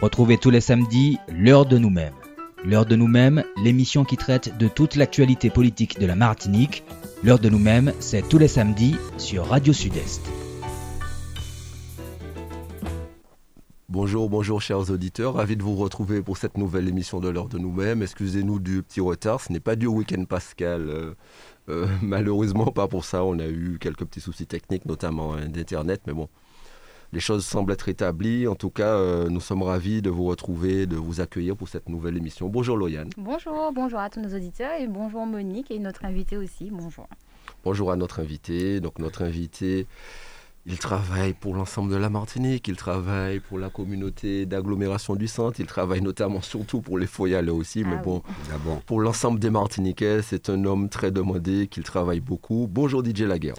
Retrouvez tous les samedis l'heure de nous-mêmes. L'heure de nous-mêmes, l'émission qui traite de toute l'actualité politique de la Martinique. L'heure de nous-mêmes, c'est tous les samedis sur Radio Sud-Est. Bonjour, bonjour chers auditeurs, ravi de vous retrouver pour cette nouvelle émission de l'heure de nous-mêmes. Excusez-nous du petit retard, ce n'est pas du week-end pascal. Euh, euh, malheureusement, pas pour ça. On a eu quelques petits soucis techniques, notamment hein, d'Internet, mais bon, les choses semblent être établies. En tout cas, euh, nous sommes ravis de vous retrouver, de vous accueillir pour cette nouvelle émission. Bonjour Loyane. Bonjour, bonjour à tous nos auditeurs et bonjour Monique et notre invité aussi. Bonjour. Bonjour à notre invité. Donc notre invité, il travaille pour l'ensemble de la Martinique, il travaille pour la communauté d'agglomération du centre, il travaille notamment surtout pour les Foyales aussi, mais ah bon, ah bon, pour l'ensemble des Martiniquais, c'est un homme très demandé, qu'il travaille beaucoup. Bonjour DJ Laguerre.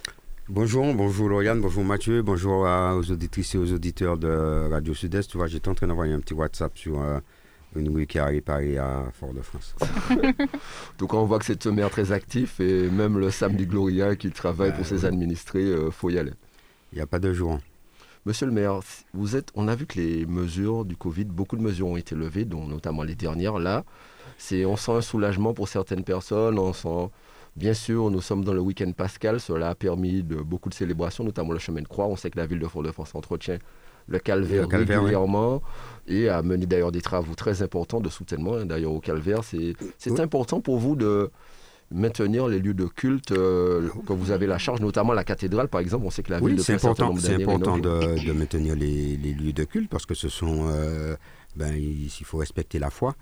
Bonjour, bonjour Lauriane, bonjour Mathieu, bonjour aux auditrices et aux auditeurs de Radio Sud-Est. Tu vois, j'étais en train d'envoyer un petit WhatsApp sur euh, une rue qui a réparé à Fort-de-France. Donc on voit que c'est un maire très actif et même le samedi Gloria qui travaille pour ses administrés, il euh, faut y aller. Il n'y a pas de jour. Monsieur le maire, vous êtes, on a vu que les mesures du Covid, beaucoup de mesures ont été levées, dont notamment les dernières là. C'est, on sent un soulagement pour certaines personnes, on sent Bien sûr, nous sommes dans le week-end pascal. Cela a permis de beaucoup de célébrations, notamment le chemin de croix. On sait que la ville de Fort-de-France entretient le calvaire, régulièrement et a mené d'ailleurs des travaux très importants de soutènement. Hein, d'ailleurs, au calvaire, c'est important pour vous de maintenir les lieux de culte euh, que vous avez la charge, notamment la cathédrale, par exemple. On sait que la ville de c'est important, c'est important de, maintenir les, lieux de culte parce que ce sont, euh, ben, il faut respecter la foi.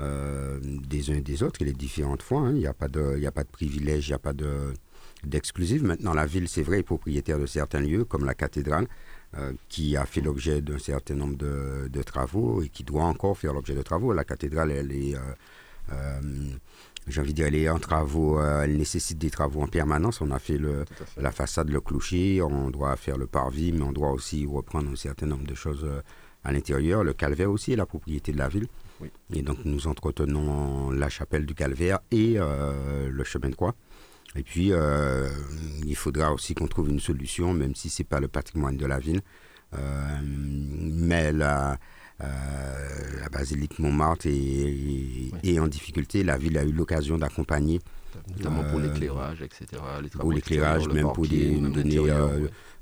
Euh, des uns et des autres et les différentes fois. Hein. Il n'y a pas de, il a pas de privilège, il n'y a pas de. Maintenant, la ville, c'est vrai, est propriétaire de certains lieux, comme la cathédrale, euh, qui a fait l'objet d'un certain nombre de, travaux et qui doit encore faire l'objet de travaux. La cathédrale, elle est, euh, j'ai envie de dire, elle est en travaux, elle nécessite des travaux en permanence. On a fait, le, la façade, le clocher, on doit faire le parvis, mais on doit aussi reprendre un certain nombre de choses à l'intérieur. Le calvaire aussi est la propriété de la ville. Et donc nous entretenons la chapelle du Calvaire et euh, le chemin de croix. Et puis euh, il faudra aussi qu'on trouve une solution, même si ce n'est pas le patrimoine de la ville. Euh, mais la, la basilique Montmartre est, en difficulté. La ville a eu l'occasion d'accompagner. Notamment pour l'éclairage, etc. pour l'éclairage, même pour des, donner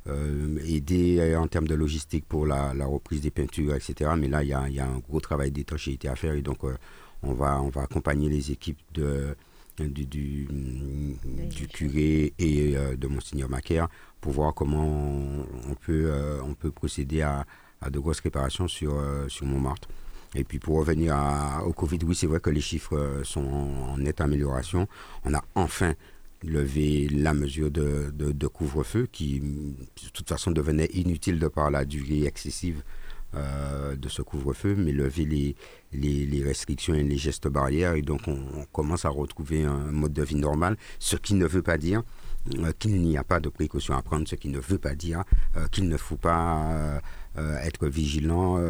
euh, aider euh, en termes de logistique pour la, reprise des peintures, etc. Mais là, il y a, un gros travail d'étanchéité à faire et donc euh, on, va, on va accompagner les équipes de, du, du, curé et de Monseigneur Macaire pour voir comment on, peut, on peut procéder à, de grosses réparations sur, sur Montmartre. Et puis pour revenir au Covid, oui, c'est vrai que les chiffres sont en nette amélioration. On a enfin lever la mesure de, de, couvre-feu qui, de toute façon, devenait inutile de par la durée excessive euh, de ce couvre-feu, mais lever les, les, restrictions et les gestes barrières. Et donc, on, commence à retrouver un mode de vie normal, ce qui ne veut pas dire euh, qu'il n'y a pas de précautions à prendre, ce qui ne veut pas dire euh, qu'il ne faut pas être vigilant,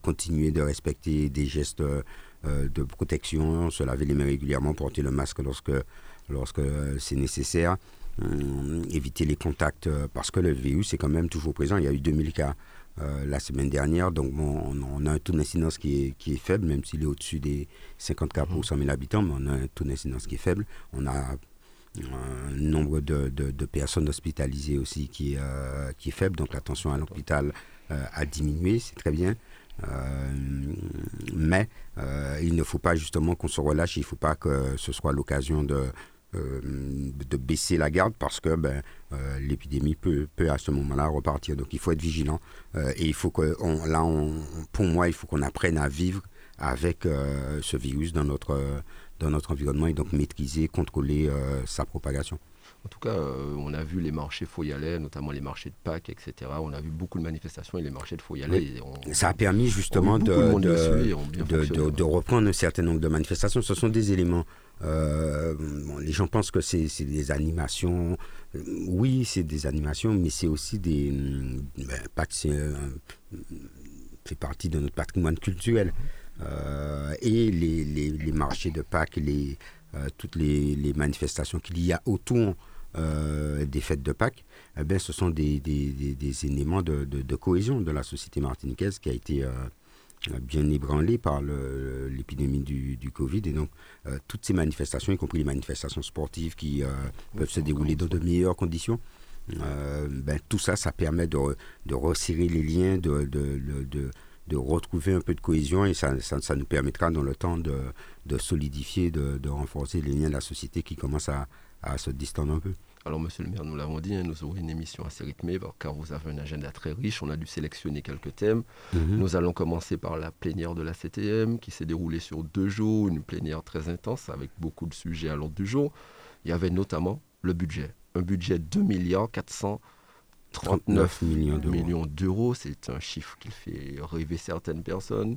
continuer de respecter des gestes de protection, se laver les mains régulièrement, porter le masque lorsque lorsque c'est nécessaire. Euh, éviter les contacts euh, parce que le virus est quand même toujours présent. Il y a eu 2000 cas euh, la semaine dernière, donc on, a un taux d'incidence qui est, qui est, faible, même s'il est au-dessus des 50 cas pour 100 000 habitants, mais on a un taux d'incidence qui est faible. On a un nombre de, de, personnes hospitalisées aussi qui qui est faible, donc la tension à l'hôpital a diminué, c'est très bien. mais il ne faut pas justement qu'on se relâche, il ne faut pas que ce soit l'occasion de, euh, de baisser la garde parce que ben, euh, l'épidémie peut, peut, à ce moment-là repartir. Donc il faut être vigilant euh, et il faut que là, pour moi, il faut qu'on apprenne à vivre avec ce virus dans dans notre environnement et donc maîtriser, contrôler sa propagation. En tout cas, euh, on a vu les marchés Foyalais, notamment les marchés de Pâques, etc. On a vu beaucoup de manifestations et les marchés de Foyalais. Ça a permis justement de, de, reprendre un certain nombre de manifestations. Ce sont des éléments. Euh, les gens pensent que c'est des animations. Oui, c'est des animations, mais c'est aussi des. Ben, Pâques, fait partie de notre patrimoine culturel. Euh, et les, les, les, marchés de Pâques, les, toutes les, manifestations qu'il y a autour des fêtes de Pâques, eh bien, ce sont des, des, éléments de, de, cohésion de la société martiniquaise qui a été bien ébranlée par l'épidémie du, du, Covid. Et donc, toutes ces manifestations, y compris les manifestations sportives qui peuvent se dérouler dans de meilleures conditions, ben, tout ça, ça permet de, de resserrer les liens, de, de, de retrouver un peu de cohésion et ça, ça, nous permettra dans le temps de, de solidifier, de, de, renforcer les liens de la société qui commencent à, à se distendre un peu. Alors, monsieur le maire, nous l'avons dit, hein, nous aurons une émission assez rythmée car vous avez un agenda très riche. On a dû sélectionner quelques thèmes. Mhm. Nous allons commencer par la plénière de la CTM qui s'est déroulée sur deux jours, une plénière très intense avec beaucoup de sujets à l'ordre du jour. Il y avait notamment le budget. Un budget de 2 milliards 400 39 millions d'euros. c'est un chiffre qui fait rêver certaines personnes,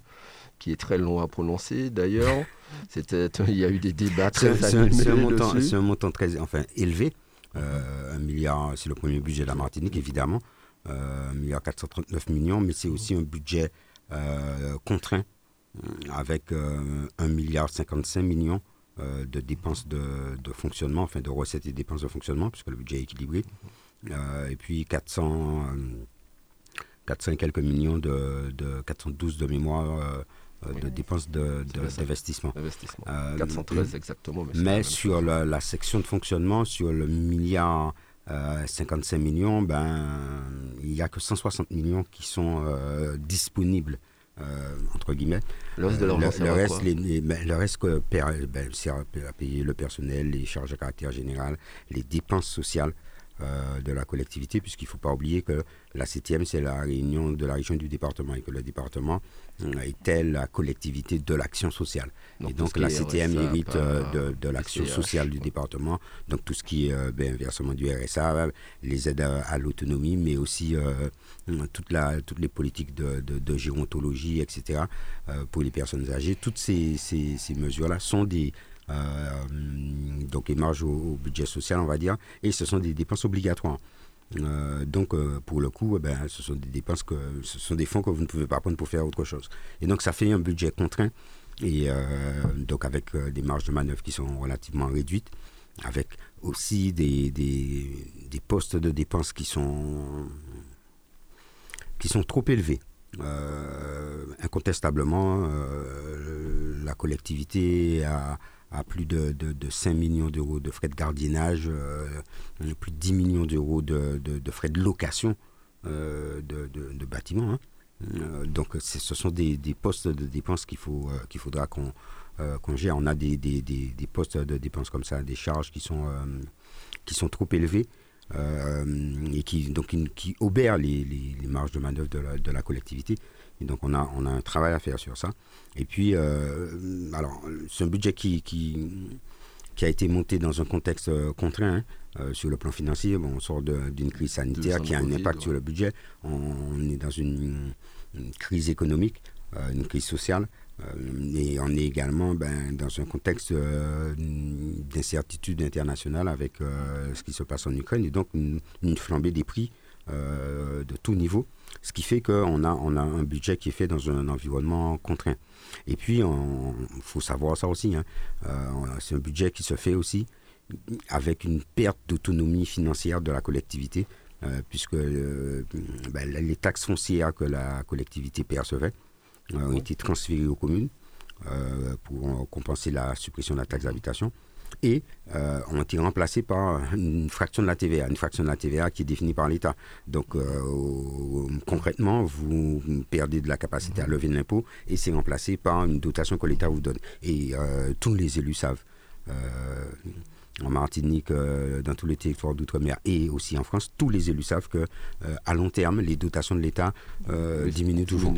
qui est très long à prononcer d'ailleurs. C'était, il y a eu des débats très C'est un, montant, un montant très enfin, élevé. Euh, un milliard, c'est le premier budget de la Martinique, évidemment. Euh, 1 milliard 439 millions, mais c'est aussi un budget euh, contraint avec 1 euh, milliard 55 millions de dépenses de, de, fonctionnement, enfin de recettes et dépenses de fonctionnement, puisque le budget est équilibré. Euh, et puis 400, 400 et quelques millions de, de 412 de mémoire euh, de dépenses d'investissement. De, 413 exactement. Mais, sur la, section de fonctionnement, sur le milliard 55 millions, ben, il n'y a que 160 millions qui sont disponibles. entre guillemets. Le reste, de le, reste, les, ben, le reste que, ben, c'est à payer le personnel, les charges à caractère général, les dépenses sociales. Euh, de la collectivité, puisqu'il ne faut pas oublier que la septième, c'est la réunion de la région du département et que le département euh, était la collectivité de l'action sociale. et donc la septième hérite euh, de, l'action sociale du département, donc tout ce qui est ben, versement du RSA, les aides à, l'autonomie, mais aussi toute la, toutes les politiques de, de gérontologie, etc., pour les personnes âgées. Toutes ces, ces, ces mesures-là sont des euh, donc les marges au, budget social, on va dire, et ce sont des dépenses obligatoires. Euh, donc, euh, pour le coup, eh ben, ce sont des dépenses que ce sont des fonds que vous ne pouvez pas prendre pour faire autre chose. Et donc, ça fait un budget contraint, et donc avec des marges de manœuvre qui sont relativement réduites, avec aussi des, des, des postes de dépenses qui sont qui sont trop élevés. incontestablement, la collectivité a, à plus de, de, 5 millions d'euros de frais de gardiennage, euh, plus de 10 millions d'euros de, de, frais de location euh, de, bâtiments. Hein. Euh, donc ce sont des, des, postes de dépenses qu'il faudra qu'on gère. On a des, des, des, postes de dépenses comme ça, des charges qui sont, qui sont trop élevées. et qui, donc, qui, obèrent les, les, marges de manœuvre de la, de la collectivité. Et donc on a, on a un travail à faire sur ça. Et puis, euh, alors, c'est un budget qui, qui, qui, a été monté dans un contexte euh, contraint. Hein, euh, sur le plan financier, bon, on sort d'une crise sanitaire qui a un impact sur le budget. On, est dans une, crise économique, une crise sociale. et on est également ben, dans un contexte d'incertitude internationale avec ce qui se passe en Ukraine et donc une, une flambée des prix de tout niveau. Ce qui fait qu'on a, on a un budget qui est fait dans un environnement contraint. Et puis, il faut savoir ça aussi, hein, euh, c'est un budget qui se fait aussi avec une perte d'autonomie financière de la collectivité, euh, puisque euh, ben, les taxes foncières que la collectivité percevait ont été transférées aux communes pour compenser la suppression de la taxe d'habitation et euh, ont été remplacés par une fraction de la TVA, une fraction de la TVA qui est définie par l'État. Donc euh, concrètement, vous perdez de la capacité à lever l'impôt et c'est remplacé par une dotation que l'État vous donne. Et euh, tous les élus savent en Martinique, euh, dans tous les territoires d'outre-mer et aussi en France, tous les élus savent que euh, à long terme, les dotations de l'État euh, diminuent toujours.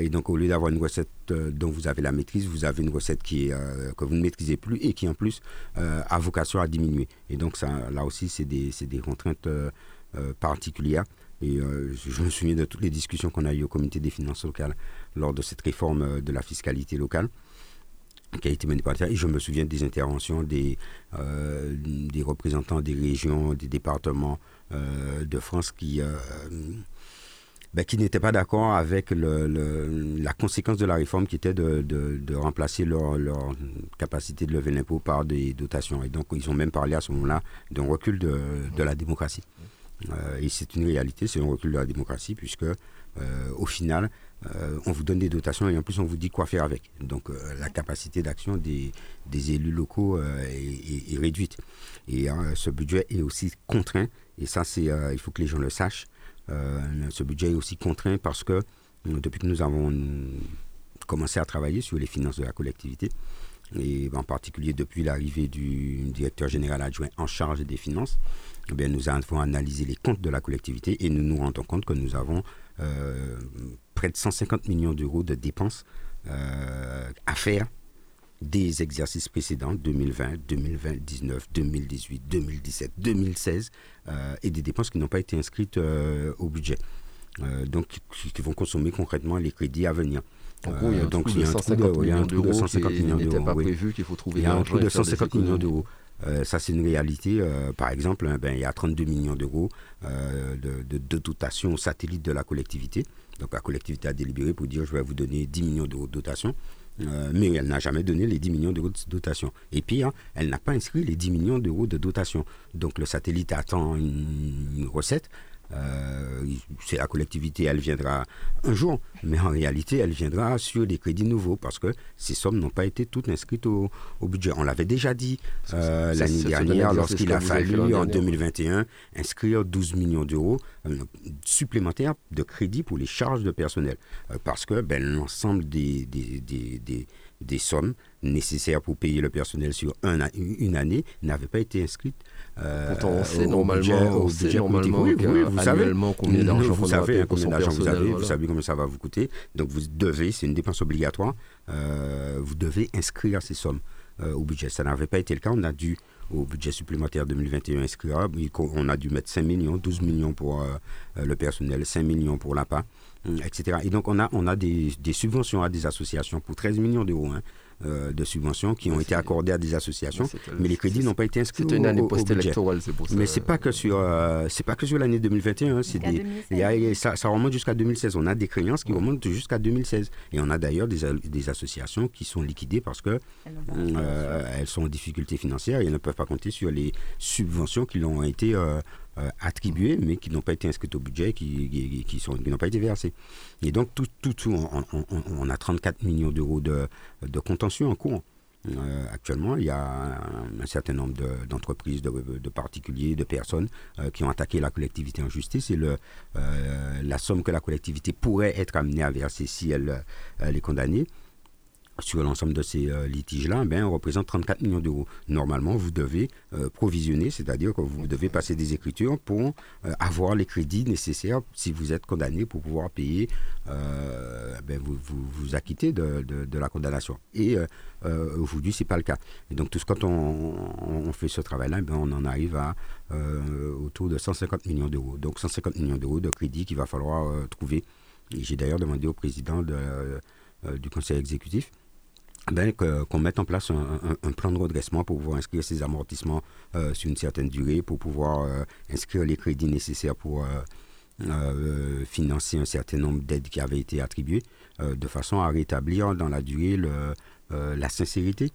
et donc, au lieu d'avoir une recette dont vous avez la maîtrise, vous avez une recette qui est, que vous ne maîtrisez plus et qui en plus a vocation à diminuer. Et donc, ça, là aussi, c'est des, des, contraintes particulières. Et je me souviens de toutes les discussions qu'on a eues au comité des finances locales lors de cette réforme de la fiscalité locale qui a été menée par Et je me souviens des interventions des, euh, des représentants des régions, des départements euh, de France qui, euh, ben, qui n'étaient pas d'accord avec la conséquence de la réforme qui était de, de, remplacer leur, leur, capacité de lever l'impôt par des dotations. Et donc, ils ont même parlé à ce moment-là d'un recul de, de, la démocratie. Et c'est une réalité, c'est un recul de la démocratie, puisque au final, euh, on vous donne des dotations et en plus on vous dit quoi faire avec. Donc la capacité d'action des, élus locaux est, est, réduite. Et ce budget est aussi contraint, et ça, c'est, il faut que les gens le sachent. Euh, ce budget est aussi contraint parce que depuis que nous avons commencé à travailler sur les finances de la collectivité, et en particulier depuis l'arrivée du directeur général adjoint en charge des finances, eh bien, nous avons analysé les comptes de la collectivité et nous nous rendons compte que nous avons euh, près de 150 millions d'euros de dépenses euh, à faire des exercices précédents, 2020, 2019, 2018, 2017, 2016, et des dépenses qui n'ont pas été inscrites euh, au budget. Euh, donc, qui vont consommer concrètement les crédits à venir. il y a un donc, il y a un trou de 150 millions d'euros qui pas prévu, qu'il faut trouver. Il y a un trou de 150 millions d'euros. Euh, ça, c'est une réalité. par exemple, hein, ben, il y a 32 millions d'euros de, de, de, dotation aux satellites de la collectivité. Donc, la collectivité a délibéré pour dire je vais vous donner 10 millions d'euros de dotation. Euh, mais elle n'a jamais donné les 10 millions d'euros de dotation. Et pire, elle n'a pas inscrit les 10 millions d'euros de dotation. Donc le satellite attend une recette, euh, c'est la collectivité, elle viendra un jour, mais en réalité, elle viendra sur des crédits nouveaux parce que ces sommes n'ont pas été toutes inscrites au, budget. On l'avait déjà dit euh, l'année dernière lorsqu'il a fallu en 2021 inscrire 12 millions d'euros euh, supplémentaires de crédits pour les charges de personnel. Parce que ben, l'ensemble des, des, des, des sommes nécessaires pour payer le personnel sur un, une année n'avaient pas été inscrites Pourtant, on sait normalement, au budget normalement oui, oui, vous savez combien d'argent vous savez combien d'argent vous avez, vous savez combien ça va vous coûter. Donc vous devez, c'est une dépense obligatoire, euh, vous devez inscrire ces sommes euh, au budget. Ça n'avait pas été le cas. On a dû au budget supplémentaire 2021 inscrire, on a dû mettre 5 millions, 12 millions pour le personnel, 5 millions pour l'APA, etc. Et donc on a, on a des, des subventions à des associations pour 13 millions d'euros. Hein. Euh, de subventions qui ont été accordées à des associations, mais les crédits n'ont pas été inscrits. C'est une année post-électorale, c'est pour ça. Mais c'est pas que sur, euh, c'est pas que sur l'année 2021. Hein, c'est des, ça, ça, remonte jusqu'à 2016. On a des créances qui remontent jusqu'à 2016, et on a d'ailleurs des, des, associations qui sont liquidées parce que euh, elles sont en difficulté financière et elles ne peuvent pas compter sur les subventions qui leur ont été euh, attribués, mais qui n'ont pas été inscrits au budget, qui, qui, sont, qui n'ont pas été versés. Et donc, tout, tout, tout on, a 34 millions d'euros de, de contentieux en cours. Euh, actuellement, il y a un, certain nombre d'entreprises, de, particuliers, de personnes euh, qui ont attaqué la collectivité en justice et le, la somme que la collectivité pourrait être amenée à verser si elle est condamnée sur l'ensemble de ces euh, litiges-là, ben, représente 34 millions d'euros. Normalement, vous devez euh, provisionner, c'est-à-dire que vous devez passer des écritures pour euh, avoir les crédits nécessaires si vous êtes condamné pour pouvoir payer, ben, vous, vous, acquitter de, de, la condamnation. Et aujourd'hui, ce n'est pas le cas. Et donc, tout ce, quand on, fait ce travail-là, ben, on en arrive à autour de 150 millions d'euros. Donc, 150 millions d'euros de crédits qu'il va falloir trouver. J'ai d'ailleurs demandé au président de, du conseil exécutif ben, qu'on mette en place un, plan de redressement pour pouvoir inscrire ces amortissements euh, sur une certaine durée, pour pouvoir euh, inscrire les crédits nécessaires pour euh, financer un certain nombre d'aides qui avaient été attribuées, de façon à rétablir dans la durée la sincérité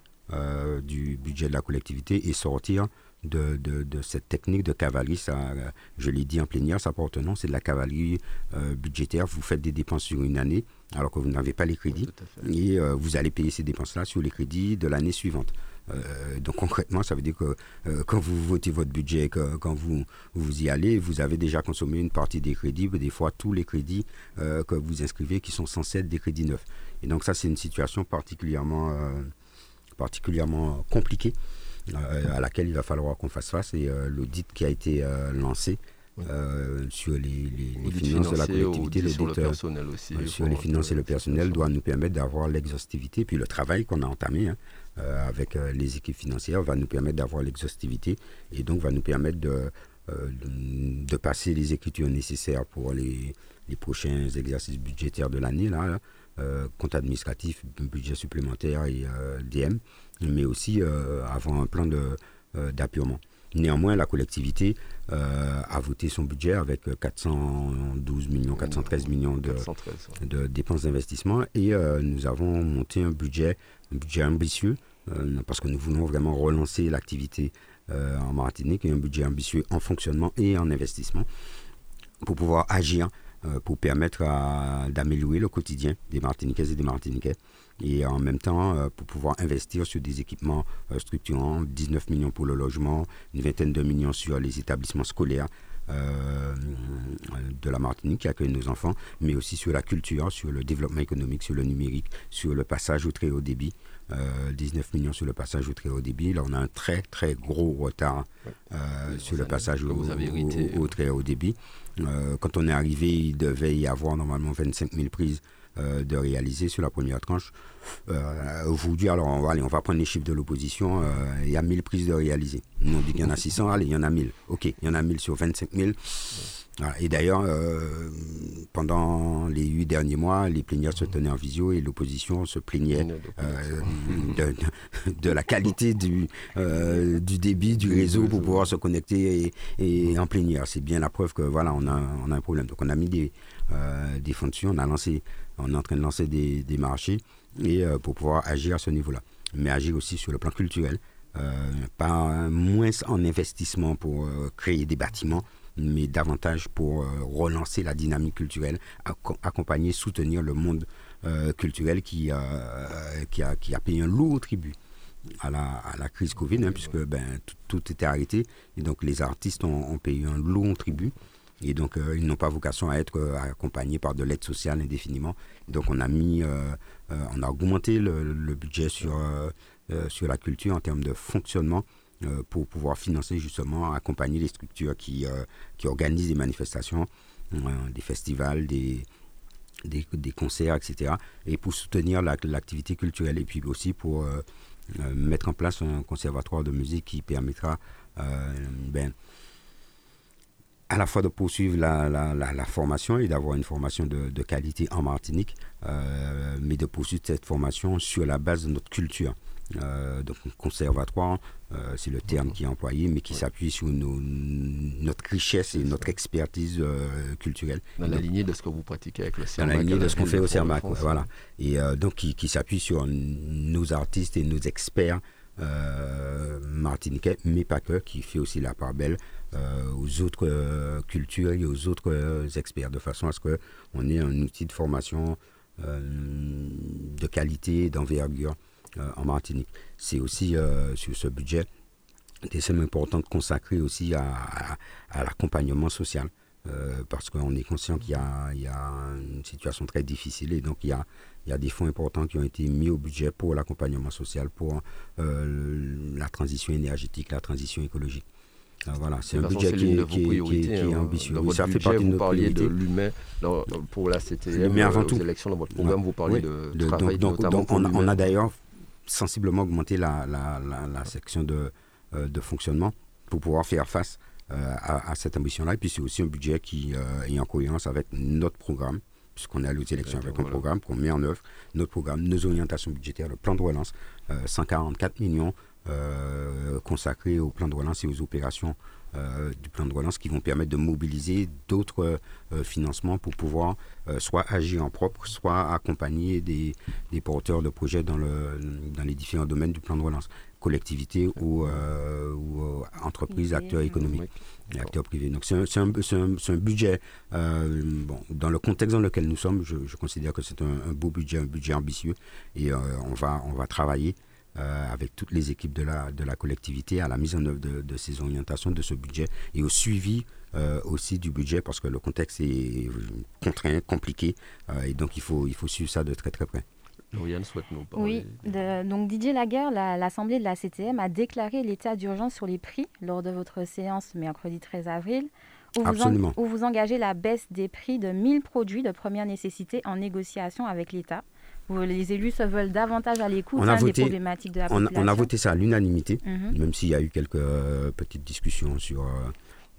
du budget de la collectivité et sortir de, cette technique de cavalerie. Je l'ai dit en plénière, ça porte nom, c'est de la cavalerie budgétaire. Vous faites des dépenses sur une année alors que vous n'avez pas les crédits et euh, vous allez payer ces dépenses-là sur les crédits de l'année suivante. Euh, donc concrètement, ça veut dire que quand vous votez votre budget, que, quand vous, vous y allez, vous avez déjà consommé une partie des crédits, des fois tous les crédits que vous inscrivez qui sont censés être des crédits neufs. Et donc ça, c'est une situation particulièrement, particulièrement compliquée. Euh, à laquelle il va falloir qu'on fasse face et euh, l'audit qui a été euh, sur les, finances de la collectivité, sur le personnel aussi. sur les finances et le personnel doit nous permettre d'avoir l'exhaustivité. Puis le travail qu'on a entamé hein, avec les équipes financières va nous permettre d'avoir l'exhaustivité et donc va nous permettre de, de, passer les écritures nécessaires pour les, les prochains exercices budgétaires de l'année, là, compte administratif, budget supplémentaire et DM mais aussi euh, avoir un plan euh, d'appurement. Néanmoins, la collectivité a voté son budget avec 412 millions, 413 millions de, de dépenses d'investissement. Et nous avons monté un budget, un budget ambitieux parce que nous voulons vraiment relancer l'activité en Martinique et un budget ambitieux en fonctionnement et en investissement pour pouvoir agir euh, pour permettre d'améliorer le quotidien des Martiniquaises et des Martiniquais et en même temps euh, pour pouvoir investir sur des équipements euh, structurants, 19 millions pour le logement, une vingtaine de millions sur les établissements scolaires de la Martinique qui accueillent nos enfants, mais aussi sur la culture, sur le développement économique, sur le numérique, sur le passage au très haut débit. 19 millions sur le passage au très haut débit. Là, on a un très très gros retard sur le passage au, très haut débit. Euh, quand on est arrivé, il devait y avoir normalement 25 000 prises euh, de réaliser sur la première tranche. Euh, aujourd'hui, alors on va, on va prendre les chiffres de l'opposition, il y a 1000 prises de réaliser. Nous on dit qu'il y en a 600, allez, il y en a 1000. Ok, il y en a 1000 sur 25 000. Et d'ailleurs, euh, pendant les huit derniers mois, les plénières se tenaient en visio et l'opposition se plaignait euh, de, la qualité du, euh, du débit du réseau pour pouvoir se connecter et, en plénière. C'est bien la preuve que voilà, on a, on a un problème. Donc on a mis des, des fonctions, on a lancé, on est en train de lancer des, marchés et pour pouvoir agir à ce niveau-là. Mais agir aussi sur le plan culturel, pas moins en investissement pour créer des bâtiments mais davantage pour euh, relancer la dynamique culturelle, accompagner, soutenir le monde euh, culturel qui, a, payé un lourd tribut. À la, crise Covid, hein, puisque ben, tout, était arrêté. Et donc les artistes ont, payé un lourd tribut. Et donc euh, ils n'ont pas vocation à être accompagnés par de l'aide sociale indéfiniment. Donc on a mis, on a augmenté le, budget sur, sur la culture en termes de fonctionnement euh, pour pouvoir financer justement, accompagner les structures qui, euh, qui organisent des manifestations, euh, des festivals, des, des, des, concerts, etc. Et pour soutenir l'activité culturelle et puis aussi pour mettre en place un conservatoire de musique qui permettra ben, à la fois de poursuivre la, la, la, formation et d'avoir une formation de, de, qualité en Martinique, mais de poursuivre cette formation sur la base de notre culture. Euh, donc conservatoire, euh, c'est le terme qui est employé, mais qui s'appuie sur notre richesse et notre expertise euh, culturelle. Dans la lignée de ce que vous pratiquez avec le CERMAC. Dans la lignée de ce qu'on fait au CERMAC, voilà. Et donc qui, qui s'appuie sur nos artistes et nos experts martiniquais, mais pas que, qui fait aussi la part belle aux autres cultures et aux autres experts, de façon à ce qu'on ait un outil de formation de qualité, d'envergure euh, en Martinique. C'est aussi euh, sur ce budget des sommes importantes consacrées aussi à, l'accompagnement social. Euh, parce qu'on est conscient qu'il y, a une situation très difficile et donc il y a, il y des fonds importants qui ont été mis au budget pour l'accompagnement social, pour la transition énergétique, la transition écologique. voilà, c'est un budget qui est, ambitieux. ça fait partie de vous parliez de l'humain pour la CTM, mais avant tout, élections, dans votre programme, vous parlez de, travail donc, donc on, on, a d'ailleurs sensiblement augmenter la, la, section de, euh, de, fonctionnement pour pouvoir faire face euh, à, cette ambition-là. Et puis c'est aussi un budget qui euh, est en cohérence avec notre programme, puisqu'on est aux élections avec un programme qu'on met en œuvre, notre programme, nos orientations budgétaires, le plan de relance, 144 millions consacrés au plan de relance et aux opérations euh, du plan de relance qui vont permettre de mobiliser d'autres euh, financements pour pouvoir euh, soit agir en propre, soit accompagner des, des, porteurs de projets dans, le, dans les différents domaines du plan de relance, collectivités ou, ou entreprises, acteurs économiques et acteurs privés. Donc c'est un, un, un, budget, bon, dans le contexte dans lequel nous sommes, je, je considère que c'est un, beau budget, un budget ambitieux et on, va, on va travailler euh, avec toutes les équipes de la, de la collectivité à la mise en œuvre de, ces orientations, de ce budget et au suivi euh, aussi du budget parce que le contexte est contraint, compliqué euh, et donc il faut, il faut suivre ça de très très près. Souhaite nous parler. Oui, donc Didier Laguerre, l'Assemblée de la CTM a déclaré l'état d'urgence sur les prix lors de votre séance mercredi 13 avril. Où vous, où vous engagez la baisse des prix de 1000 produits de première nécessité en négociation avec l'État les élus se veulent davantage à l'écoute hein, des problématiques de la on, On a voté ça à l'unanimité, mhm. même s'il y a eu quelques euh, petites discussions sur euh,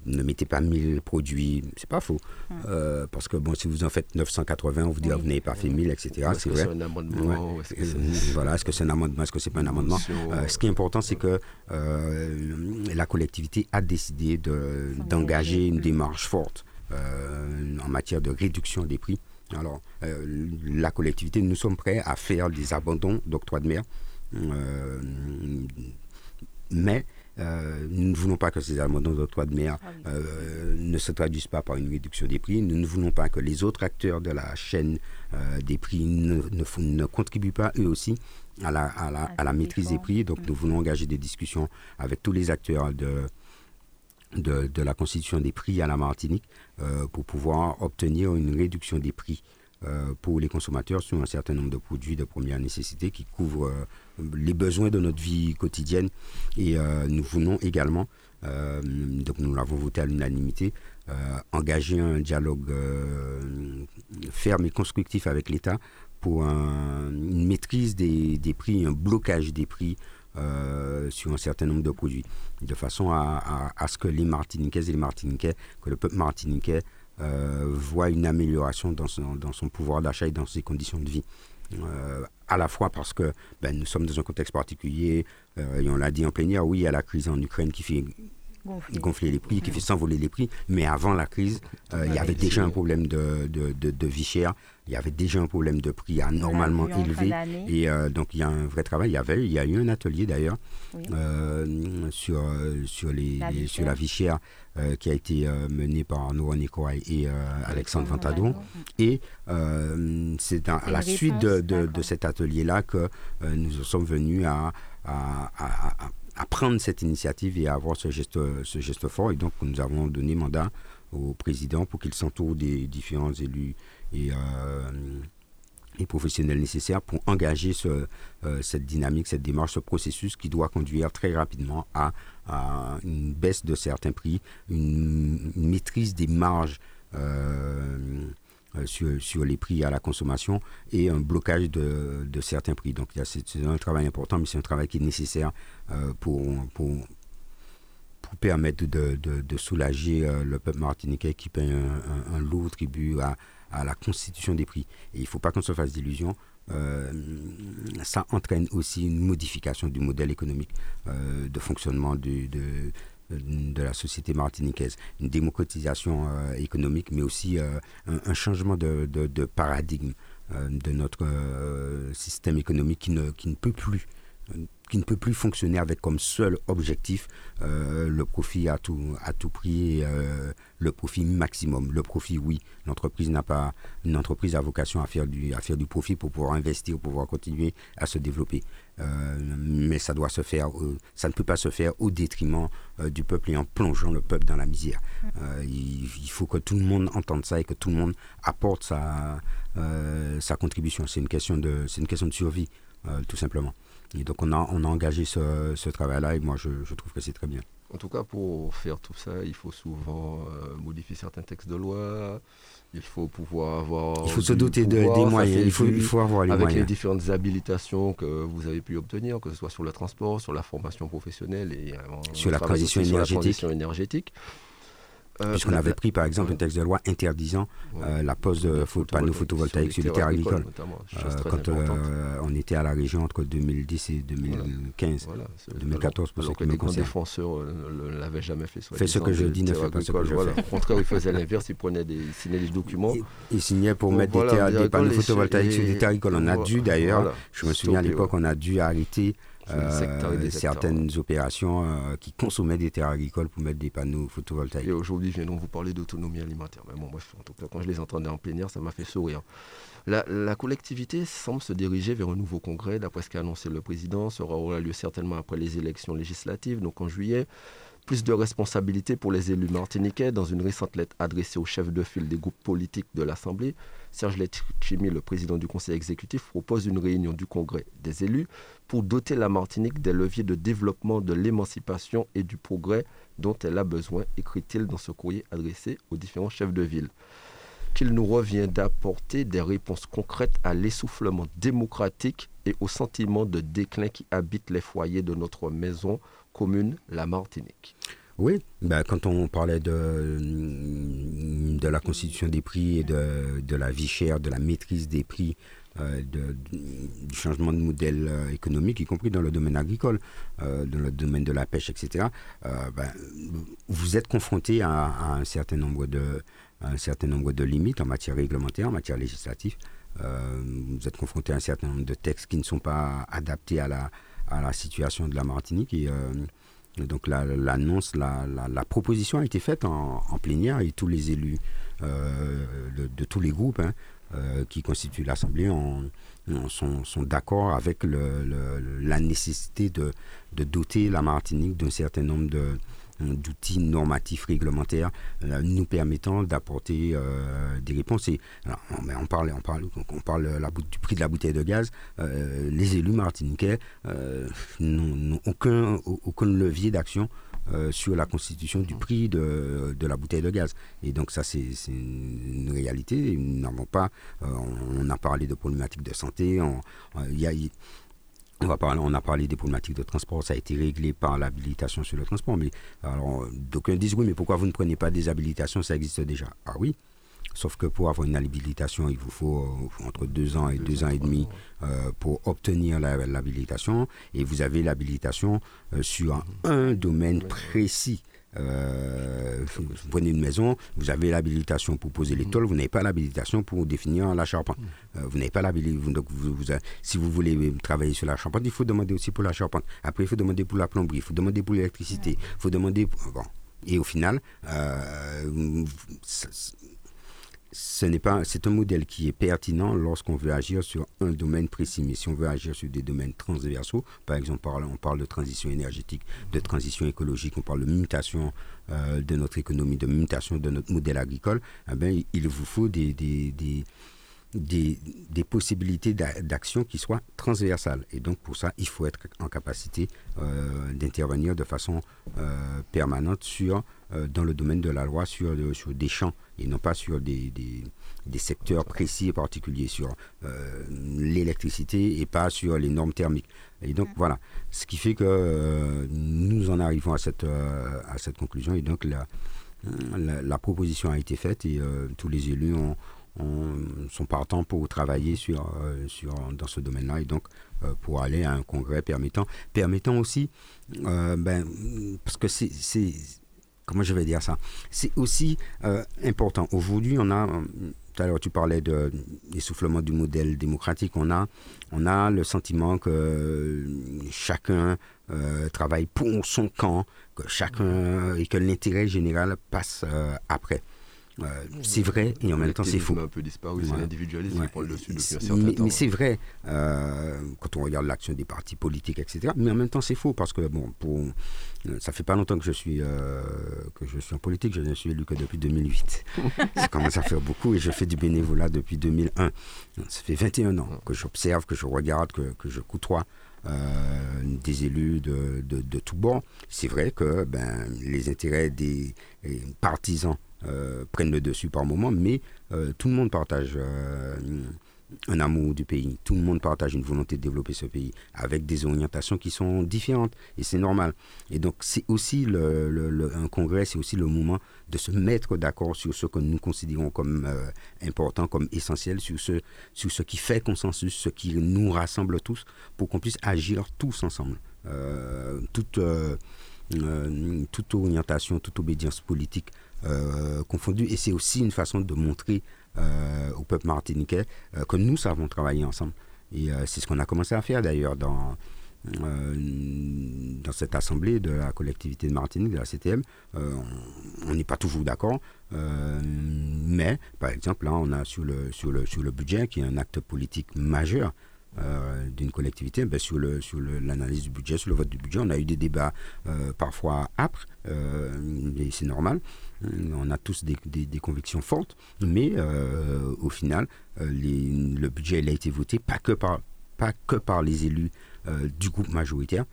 ne mettez pas 1000 produits, c'est pas faux. Hum. Euh, parce que bon, si vous en faites 980, on vous dit ah, vous n'avez pas fait 1000, etc. C'est vrai. un amendement Voilà, est-ce que c'est un amendement, est-ce que c'est pas un amendement euh, Ce qui est important, c'est que la collectivité a décidé d'engager une démarche forte en matière de réduction des prix. Alors, la collectivité, nous sommes prêts à faire des abandons d'octroi de mer. mais euh, nous ne voulons pas que ces abandons d'octroi de mer ah euh, ne se traduisent pas par une réduction des prix. Nous ne voulons pas que les autres acteurs de la chaîne euh, des prix ne, ne, contribuent pas eux aussi à la, à la, à la maîtrise des prix. Donc nous voulons engager des discussions avec tous les acteurs de, de, de la constitution des prix à la Martinique pour pouvoir obtenir une réduction des prix pour les consommateurs sur un certain nombre de produits de première nécessité qui couvrent les besoins de notre vie quotidienne. Et euh, nous voulons également, euh, donc nous l'avons voté à l'unanimité, euh, engager un dialogue ferme et constructif avec l'État pour une maîtrise des, prix, un blocage des prix sur un certain nombre de produits, de façon à, ce que les Martiniquaises et les Martiniquais, que le peuple martiniquais voit une amélioration dans son, dans son pouvoir d'achat et dans ses conditions de vie. Euh, à la fois parce que ben, nous sommes dans un contexte particulier, euh, et on l'a dit en plénière, oui, il y a la crise en Ukraine qui fait gonfler, les prix, qui fait s'envoler les prix, mais avant la crise, euh, il y avait déjà un problème de, de, de, vie chère, il y avait déjà un problème de prix anormalement élevé, et donc il y a un vrai travail. Il y, avait, il y a eu un atelier d'ailleurs sur, sur, les, sur la vie chère euh, qui a été euh, mené par Noah Nicoy et euh, Alexandre Ventadon. Et c'est à la suite de, de, cet atelier-là que nous sommes venus à, à, à, prendre cette initiative et à avoir ce geste, ce geste fort. Et donc, nous avons donné mandat au président pour qu'il s'entoure des différents élus et les professionnels nécessaires pour engager ce, cette dynamique, cette démarche, ce processus qui doit conduire très rapidement à à une baisse de certains prix, une, maîtrise des marges euh, euh, sur, les prix à la consommation et un blocage de, certains prix. Donc c'est un travail important, mais c'est un travail qui est nécessaire euh, pour, pour, pour, permettre de, de, soulager le peuple martiniquais qui paye un, lourd tribut à, à, la constitution des prix. Et il ne faut pas qu'on se fasse d'illusions. Euh, ça entraîne aussi une modification du modèle économique euh, de fonctionnement de, de, la société martiniquaise, une démocratisation euh, économique, mais aussi un, changement de, paradigme de notre système économique qui ne, qui ne peut plus qui ne peut plus fonctionner avec comme seul objectif euh, le profit à tout, à tout prix, euh, le profit maximum. Le profit, oui, l'entreprise n'a pas, une entreprise a vocation à faire du, à faire du profit pour pouvoir investir, pour pouvoir continuer à se développer. Euh, mais ça doit se faire, ça ne peut pas se faire au détriment du peuple et en plongeant le peuple dans la misère. Il, il, faut que tout le monde entende ça et que tout le monde apporte sa, sa contribution. C'est une question de, c'est une question de survie, tout simplement. Et donc on a, on a engagé ce, ce travail-là et moi je, trouve que c'est très bien. En tout cas, pour faire tout ça, il faut souvent euh, modifier certains textes de loi. Il faut pouvoir avoir. Il faut se doter de, des moyens. Il faut, il faut avoir les avec moyens. Avec les différentes habilitations que vous avez pu obtenir, que ce soit sur le transport, sur la formation professionnelle et euh, sur la transition. Sur la transition énergétique. Euh, Puisqu'on avait pris par exemple un texte de loi interdisant euh, la pose de panneaux photovoltaïques sur les terres agricoles. Euh, quand on était à la région entre 2010 et 2015, 2014 pour ce qui me concerne. défenseurs ne l'avaient jamais fait. Fais ce que je dis, ne fais pas ce que je fais. Au contraire, ils faisaient l'inverse, ils prenaient des, signaient des documents. Ils signaient pour mettre des, panneaux photovoltaïques sur des terres agricoles. On a dû d'ailleurs, je me souviens à l'époque, on a dû arrêter euh, certaines opérations euh, qui consommaient des terres agricoles pour mettre des panneaux photovoltaïques. Et aujourd'hui, je viens donc vous parler d'autonomie alimentaire. Mais bon, bref, en tout cas, quand je les entendais en plénière, ça m'a fait sourire. La, la, collectivité semble se diriger vers un nouveau congrès, d'après ce qu'a annoncé le président. Ça aura lieu certainement après les élections législatives, donc en juillet. Plus de responsabilités pour les élus martiniquais. Dans une récente lettre adressée au chef de file des groupes politiques de l'Assemblée, Serge Letchimi, le président du conseil exécutif, propose une réunion du congrès des élus pour doter la Martinique des leviers de développement de l'émancipation et du progrès dont elle a besoin, écrit-il dans ce courrier adressé aux différents chefs de ville. Qu'il nous revient d'apporter des réponses concrètes à l'essoufflement démocratique et au sentiment de déclin qui habite les foyers de notre maison commune, la Martinique. Oui, ben, quand on parlait de, de la constitution des prix et de, de la vie chère, de la maîtrise des prix, euh, du changement de modèle euh, économique, y compris dans le domaine agricole, euh, dans le domaine de la pêche, etc., ben, vous êtes confronté à, à, un certain nombre de, un certain nombre de limites en matière réglementaire, en matière législative. vous êtes confronté à un certain nombre de textes qui ne sont pas adaptés à la, à la situation de la Martinique et donc l'annonce, la, proposition a été faite en, plénière et tous les élus euh, de, tous les groupes hein, euh, qui constituent l'Assemblée sont, d'accord avec la nécessité de, doter la Martinique d'un certain nombre de, d'outils normatifs réglementaires euh, nous permettant d'apporter euh, des réponses. On, parle, on parle, on parle la, du prix de la bouteille de gaz. Euh, les élus martiniquais n'ont aucun, aucun levier d'action sur la constitution du prix de, de, la bouteille de gaz. Et donc ça, c'est une réalité. Nous n'avons pas, on, a parlé de problématiques de santé, il y a, on, va parler, on a parlé des problématiques de transport, ça a été réglé par l'habilitation sur le transport. Mais alors, d'aucuns disent oui, mais pourquoi vous ne prenez pas des habilitations Ça existe déjà? Ah oui, Sauf que pour avoir une habilitation, il vous faut euh, entre deux ans et deux, ans, et demi euh, pour obtenir l'habilitation. et vous avez l'habilitation euh, sur un domaine précis. Euh, vous prenez une maison, vous avez l'habilitation pour poser les tôles, vous n'avez pas l'habilitation pour définir la charpente. Mm. Euh, vous n'avez pas l'habilitation. Donc, vous, si vous voulez travailler sur la charpente, il faut demander aussi pour la charpente. Après, il faut demander pour la plomberie, il faut demander pour l'électricité, il faut demander. Bon. Et au final, euh, ce n'est pas, c'est un modèle qui est pertinent lorsqu'on veut agir sur un domaine précis. Mais si on veut agir sur des domaines transversaux, par exemple, on parle de transition énergétique, de transition écologique, on parle de mutation euh, de notre économie, de mutation de notre modèle agricole, eh bien, il vous faut des, des, des des, possibilités d'action qui soient transversales. Et donc pour ça, il faut être en capacité euh, d'intervenir de façon euh, permanente sur, dans le domaine de la loi sur, sur des champs et non pas sur des, des, secteurs précis et particuliers, sur euh, l'électricité et pas sur les normes thermiques. Et donc voilà, ce qui fait que euh, nous en arrivons à cette, euh, à cette conclusion et donc la, la, proposition a été faite et tous les élus ont, sont partants pour travailler sur, sur, dans ce domaine-là et donc pour aller à un congrès permettant, permettant aussi, ben, parce que c'est comment je vais dire ça? C'est aussi euh, important. Aujourd'hui, on a, tout à l'heure tu parlais de l'essoufflement du modèle démocratique, on a, on a le sentiment que chacun euh, travaille pour son camp, que chacun et que l'intérêt général passe euh, après. Euh, c'est vrai et en même temps c'est faux. un peu disparu, c'est l'individualisme qui prend le dessus depuis un certain mais, temps. Mais c'est vrai euh, quand on regarde l'action des partis politiques, etc. Mais en même temps c'est faux parce que bon, pour, euh, ça fait pas longtemps que je suis que je suis en politique, je ne suis élu que depuis 2008. ça commence à faire beaucoup et je fais du bénévolat depuis 2001. Ça fait 21 ans que j'observe, que je regarde, que, que je côtoie. des élus de, de, de tout bord. C'est vrai que ben, les intérêts des partisans prennent le dessus par moment, mais euh, tout le monde partage euh, un amour du pays, tout le monde partage une volonté de développer ce pays avec des orientations qui sont différentes et c'est normal. Et donc c'est aussi un congrès, c'est aussi le moment de se mettre d'accord sur ce que nous considérons comme important, comme essentiel, sur ce, sur ce qui fait consensus, ce qui nous rassemble tous, pour qu'on puisse agir tous ensemble. toute, toute orientation, toute obédience politique euh, confondus. Et c'est aussi une façon de montrer euh, au peuple martiniquais euh, que nous savons travailler ensemble. Et c'est ce qu'on a commencé à faire d'ailleurs dans, dans cette assemblée de la collectivité de Martinique, de la CTM. on n'est pas toujours d'accord, mais par exemple, là, on a sur le, sur, le, sur le budget, qui est un acte politique majeur, euh, d'une collectivité, ben sur l'analyse du budget, sur le vote du budget. On a eu des débats euh, parfois âpres, euh, et c'est normal. On a tous des, convictions fortes, mais au final, le budget a été voté pas que par, les élus du groupe majoritaire.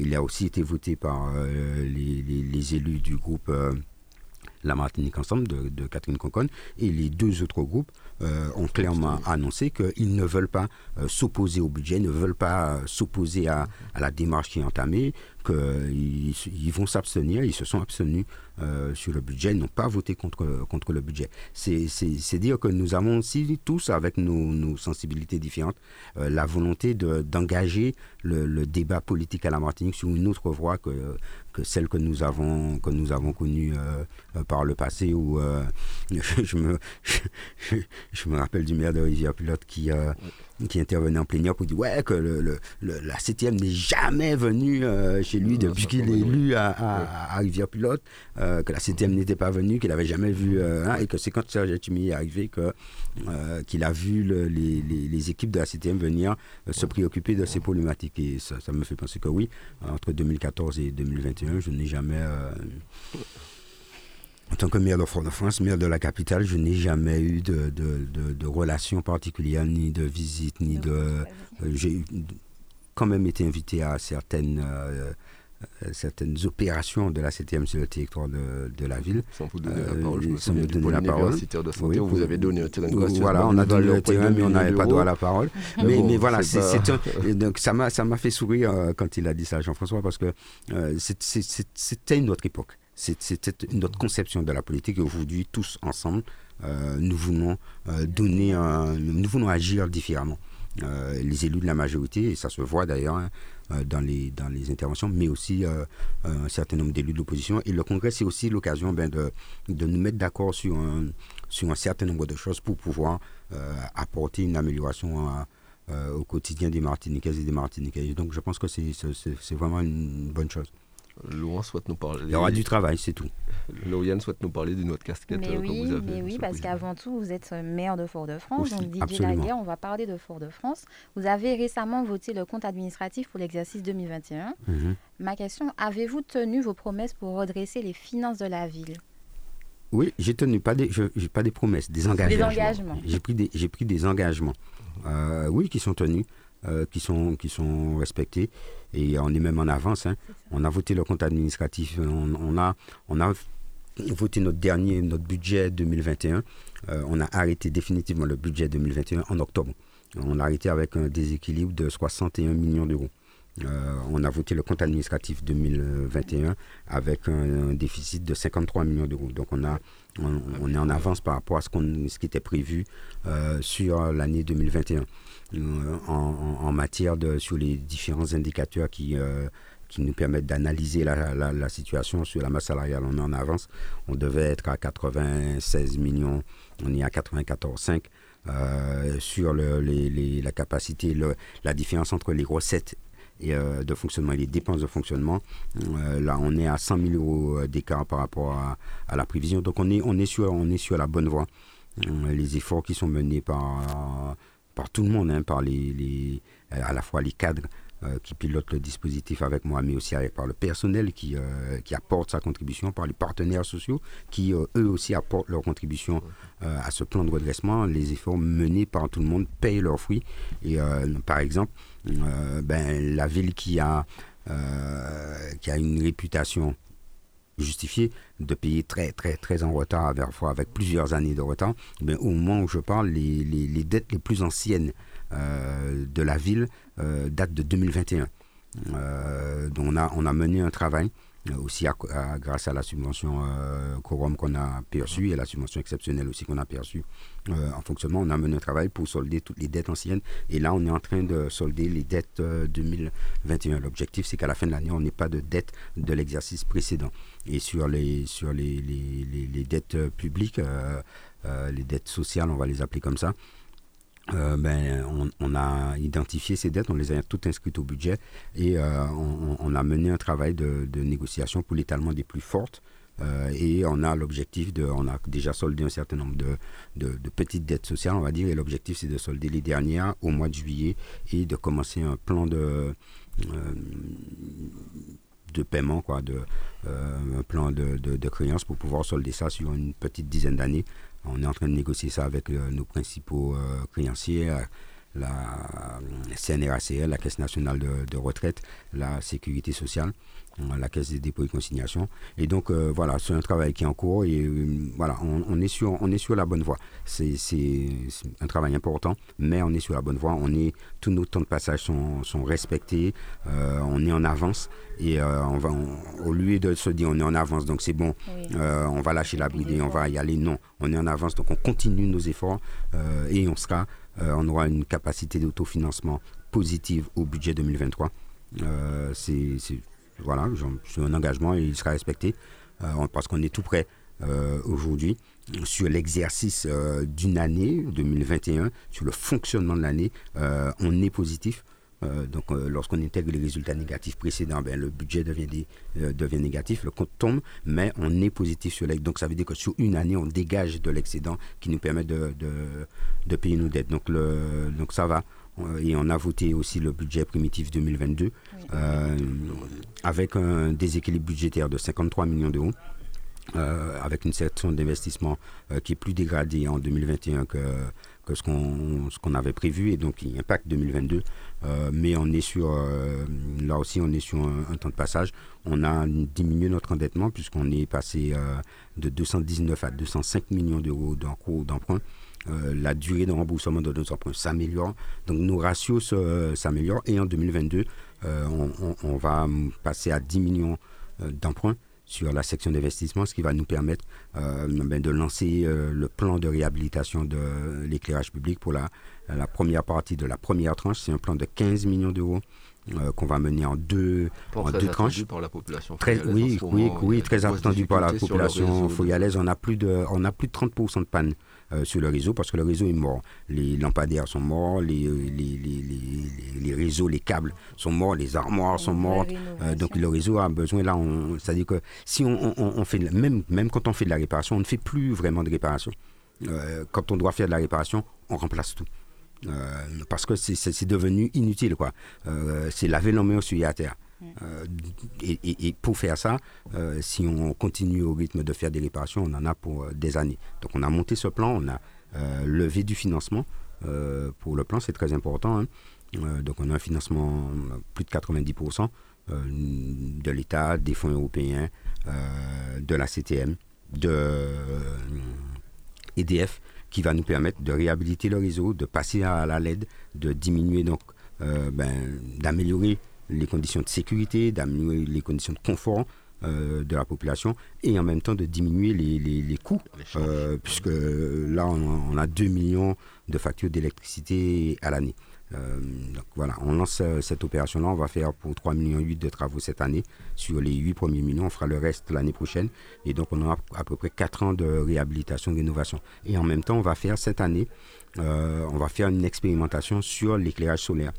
il a aussi été voté par les, élus du groupe La Martinique Ensemble de, de Catherine Conconne et les deux autres groupes euh, ont clairement annoncé qu'ils ne veulent pas euh, s'opposer au budget, ne veulent pas euh, s'opposer à, la démarche qui est entamée, qu'ils ils vont s'abstenir, ils se sont abstenus euh, sur le budget, ils n'ont pas voté contre, contre le budget. C'est dire que nous avons aussi tous, avec nos, sensibilités différentes, euh, la volonté d'engager le, le, débat politique à la Martinique sur une autre voie que, que celle que nous avons, que nous avons connue euh, par le passé, où je, me, je, me rappelle du maire de Rivière-Pilote qui qui intervenait en plénière pour dire ouais que le, la CTM n'est jamais venue chez lui depuis qu'il est élu à, à, Rivière-Pilote, euh, que la CTM n'était pas venue, qu'il n'avait jamais vu, euh, hein, et que c'est quand Serge Tumi est arrivé que, qu'il a vu les, les, les, équipes de la CTM venir se préoccuper de ces problématiques. Et ça, ça, me fait penser que oui, entre 2014 et 2021, je n'ai jamais en tant que maire de Fort-de-France, maire de la capitale, je n'ai jamais eu de, de, de, relations particulières, ni de visite, ni de. Euh, j'ai quand même été invité à certaines. Euh, certaines opérations de la CTM sur le territoire de, de la ville. Sans vous donner la euh, parole, je me sans me donner la parole. de santé, vous avez donné un terrain de Voilà, on a donné le terrain, mais on n'avait pas droit à la parole. mais, mais voilà, c'est donc ça m'a fait sourire quand il a dit ça, Jean-François, parce que c'était une autre époque. C'était notre conception de la politique. Aujourd'hui, tous ensemble, euh, nous voulons euh, donner, nous voulons agir différemment. Euh, les élus de la majorité, et ça se voit d'ailleurs hein, dans, les, dans les interventions, mais aussi un certain nombre d'élus de l'opposition. Et le Congrès, c'est aussi l'occasion ben, de, de, nous mettre d'accord sur un, sur un certain nombre de choses pour pouvoir apporter une amélioration au quotidien des Martiniquais et des Martiniquais. Donc je pense que c'est vraiment une bonne chose. Laurent souhaite nous parler. Il y aura du travail, c'est tout. Lauriane souhaite nous parler d'une autre casquette mais euh, oui, que vous avez. Mais oui, parce qu'avant tout, vous êtes maire de Fort-de-France. Donc, Didier Laguerre, on va parler de Fort-de-France. Vous avez récemment voté le compte administratif pour l'exercice 2021. Mhm. Ma question, avez-vous tenu vos promesses pour redresser les finances de la ville? Oui, j'ai tenu, pas des, pas des promesses, des engagements. Des engagements. J'ai pris, des, pris des engagements, euh, oui, qui sont tenus. Euh, qui, sont, qui sont respectés. Et on est même en avance. Hein. On a voté le compte administratif. On, a, on a voté notre dernier, notre budget 2021. Euh, on a arrêté définitivement le budget 2021 en octobre. On a arrêté avec un déséquilibre de 61 millions d'euros. Euh, on a voté le compte administratif 2021 avec un, déficit de 53 millions d'euros. Donc on, a, on, est en avance par rapport à ce, ce qui était prévu sur l'année 2021. Euh, en, matière de sur les différents indicateurs qui euh, qui nous permettent d'analyser la, la, situation sur la masse salariale. On est en avance. On devait être à 96 millions. On est à 94,5. Euh, sur le, les, la capacité, le, la différence entre les recettes et, de fonctionnement et les dépenses de fonctionnement. là, on est à 100 000 euros d'écart par rapport à, à, la prévision. Donc, on est, on, est sur, on est sur la bonne voie. les efforts qui sont menés par par tout le monde, hein, par les, à la fois les cadres euh, qui pilotent le dispositif avec moi, mais aussi par le personnel qui, euh, qui apporte sa contribution, par les partenaires sociaux qui, euh, eux aussi, apportent leur contribution à ce plan de redressement. Les efforts menés par tout le monde payent leurs fruits. Et par exemple, ben, la ville qui a, qui a une réputation justifié de payer très, très, très en retard, avec plusieurs années de retard. Mais au moment où je parle, les, dettes les plus anciennes euh, de la ville euh, datent de 2021. Euh, donc on a mené un travail aussi grâce à la subvention euh, Quorum qu'on a perçue et la subvention exceptionnelle aussi qu'on a perçue euh, en fonctionnement. On a mené un travail pour solder toutes les dettes anciennes et là on est en train de solder les dettes 2021. Euh, L'objectif c'est qu'à la fin de l'année on n'ait pas de dettes de l'exercice précédent. Et sur les, sur les, les, les, dettes publiques, les dettes sociales on va les appeler comme ça, euh, ben, on, a identifié ces dettes, on les a toutes inscrites au budget et euh, on, a mené un travail de, négociation pour l'étalement des plus fortes. Euh, et on a l'objectif de, on a déjà soldé un certain nombre de, de, petites dettes sociales, on va dire, et l'objectif c'est de solder les dernières au mois de juillet et de commencer un plan de, de paiement, quoi, de, un plan de, de, créance pour pouvoir solder ça sur une petite dizaine d'années on est en train de négocier ça avec euh, nos principaux euh, créanciers, la CNRACL, la Caisse nationale de retraite, la sécurité sociale la caisse des dépôts et consignations. Et donc euh, voilà, c'est un travail qui est en cours et euh, voilà, on, est sur, on est sur la bonne voie. C'est un travail important, mais on est sur la bonne voie. On est, tous nos temps de passage sont, sont respectés, euh, on est en avance et on va, au lieu de se dire on est en avance, donc c'est bon, on va lâcher la bride et on va y aller. Non, on est en avance, donc on continue nos efforts et on sera, on aura une capacité d'autofinancement positive au budget 2023. c'est voilà, c'est un engagement et il sera respecté euh, parce qu'on est tout prêt euh, aujourd'hui sur l'exercice euh, d'une année 2021, sur le fonctionnement de l'année. on est positif. Donc, lorsqu'on intègre les résultats négatifs précédents, ben, le budget devient, devient négatif, le compte tombe, mais on est positif sur l'excédent. Donc, ça veut dire que sur une année, on dégage de l'excédent qui nous permet de, de, payer nos dettes. Donc, le, donc ça va et on a voté aussi le budget primitif 2022 euh, avec un déséquilibre budgétaire de 53 millions d'euros. Euh, avec une section d'investissement euh, qui est plus dégradée en 2021 que, que ce qu'on avait prévu et donc qui impacte 2022. mais on est sur, là aussi, on est sur un, temps de passage. On a diminué notre endettement puisqu'on est passé de 219 à 205 millions d'euros d'emprunt. Euh, la durée de remboursement de nos emprunts s'améliore. Donc nos ratios s'améliorent et en 2022, euh, on, va passer à 10 millions euh, d'emprunts sur la section d'investissement, ce qui va nous permettre ben, de lancer le plan de réhabilitation de l'éclairage public pour la, la, première partie de la première tranche. C'est un plan de 15 millions d'euros qu'on va mener en deux, en deux tranches. par la population très, oui, oui, oui, très attendu par la population foyalaise. On a plus de, on a plus de 30% de panne euh, sur le réseau parce que le réseau est mort. Les lampadaires sont morts, les, euh, les, les, les, réseaux, les câbles sont morts, les armoires sont mortes. Euh, donc le réseau a besoin, là, c'est-à-dire que si on, on, fait, même, même quand on fait de la réparation, on ne fait plus vraiment de réparation. quand on doit faire de la réparation, on remplace tout. parce que c'est devenu inutile. quoi. c'est laver la main sur la terre. Euh, et, pour faire ça, euh, si on continue au rythme de faire des réparations, on en a pour euh, des années. Donc on a monté ce plan, on a levé du financement pour le plan, c'est très important. Hein. donc on a un financement plus de 90% de l'État, des fonds européens, de la CTM, de EDF, qui va nous permettre de réhabiliter le réseau, de passer à la LED, de diminuer donc, ben, d'améliorer les conditions de sécurité, d'améliorer les conditions de confort euh, de la population et en même temps de diminuer les, les, coûts, euh, puisque là, on, a 2 millions de factures d'électricité à l'année. Euh, donc voilà, on lance cette opération-là. On va faire pour 3 millions 8 de travaux cette année. Sur les 8 premiers millions, on fera le reste l'année prochaine. Et donc, on aura à peu près 4 ans de réhabilitation, de rénovation. Et en même temps, on va faire cette année, on va faire une expérimentation sur l'éclairage solaire.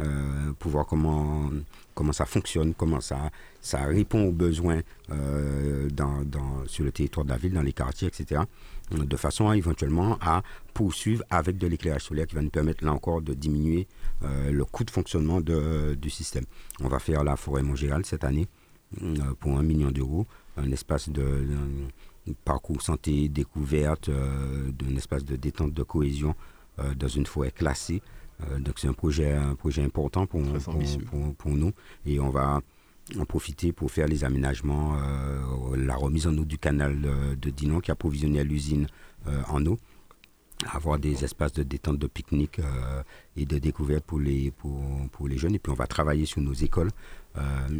Euh, pour voir comment, comment ça fonctionne, comment ça, ça répond aux besoins euh, dans, dans, sur le territoire de la ville, dans les quartiers, etc. De façon à éventuellement à poursuivre avec de l'éclairage solaire qui va nous permettre là encore de diminuer euh, le coût de fonctionnement de, du système. On va faire la forêt Montgéral cette année pour un million d'euros, un espace de, parcours santé découverte, d'un espace de détente de cohésion dans une forêt classée donc c'est un projet, un projet important pour, pour, nous et on va en profiter pour faire les aménagements, euh, la remise en eau du canal de, Dinon qui approvisionnait l'usine euh, en eau avoir des espaces de détente de pique-nique et de découverte pour les, pour, pour, les jeunes. Et puis on va travailler sur nos écoles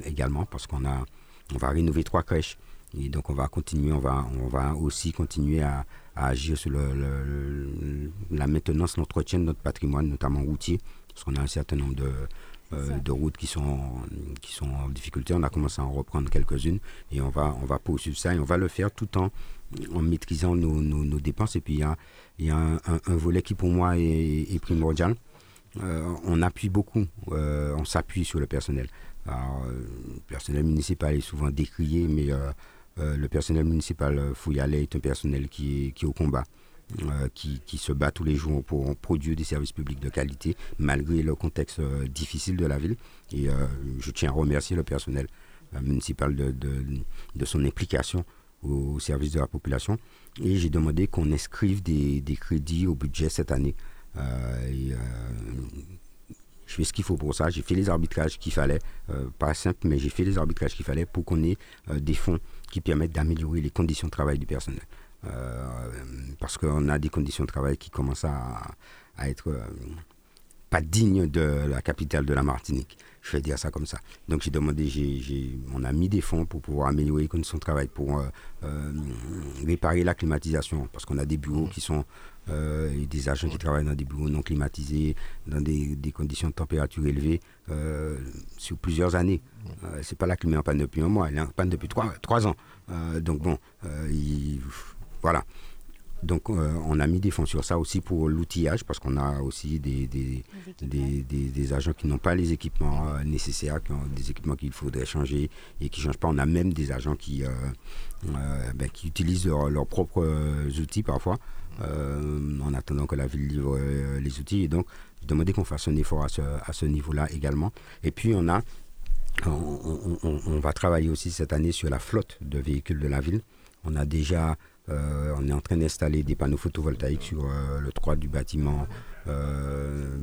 également parce qu'on a on va rénover trois crèches. Et donc on va continuer, on va, on va aussi continuer à, à agir sur le, la maintenance, l'entretien de notre patrimoine, notamment routier, parce qu'on a un certain nombre de, euh, de routes qui sont, qui sont en difficulté. On a commencé à en reprendre quelques-unes et on va, on va poursuivre ça et on va le faire tout en, en maîtrisant nos, nos, dépenses. Et puis il y a, y a un, un, volet qui pour moi est, primordial. Euh, on appuie beaucoup, euh, on s'appuie sur le personnel. le personnel municipal est souvent décrié, mais euh, le personnel municipal euh, Fouillalais est un personnel qui est, qui au combat. Euh, qui, qui, se bat tous les jours pour produire des services publics de qualité malgré le contexte difficile de la ville. Et je tiens à remercier le personnel municipal de, de, de, son implication au, service de la population. Et j'ai demandé qu'on inscrive des, des, crédits au budget cette année. et fais ce qu'il faut pour ça. J'ai fait les arbitrages qu'il fallait, pas simple, mais j'ai fait les arbitrages qu'il fallait pour qu'on ait des fonds qui permettent d'améliorer les conditions de travail du personnel. parce qu'on a des conditions de travail qui commencent à, à être pas dignes de la capitale de la Martinique. Je vais dire ça comme ça. Donc j'ai demandé, on a mis des fonds pour pouvoir améliorer les conditions de travail, pour euh, euh, réparer la climatisation, parce qu'on a des bureaux qui sont euh, et des agents qui travaillent dans des bureaux non climatisés, dans des, conditions de température élevées, sur plusieurs années. C'est pas là qu'il met en panne depuis un mois, elle est en panne depuis trois, trois ans. donc bon, voilà. Donc euh, on a mis des fonds sur ça aussi pour l'outillage parce qu'on a aussi des, des, des, agents qui n'ont pas les équipements euh, nécessaires, qui ont des équipements qu'il faudrait changer et qui ne changent pas. On a même des agents qui, euh, ben, qui utilisent leurs propres outils parfois en attendant que la ville livre les outils. Et donc je demandais qu'on fasse un effort à ce, à ce niveau-là également. Et puis on a on, on, va travailler aussi cette année sur la flotte de véhicules de la ville. On a déjà euh, on est en train d'installer des panneaux photovoltaïques sur euh, le 3 du bâtiment euh,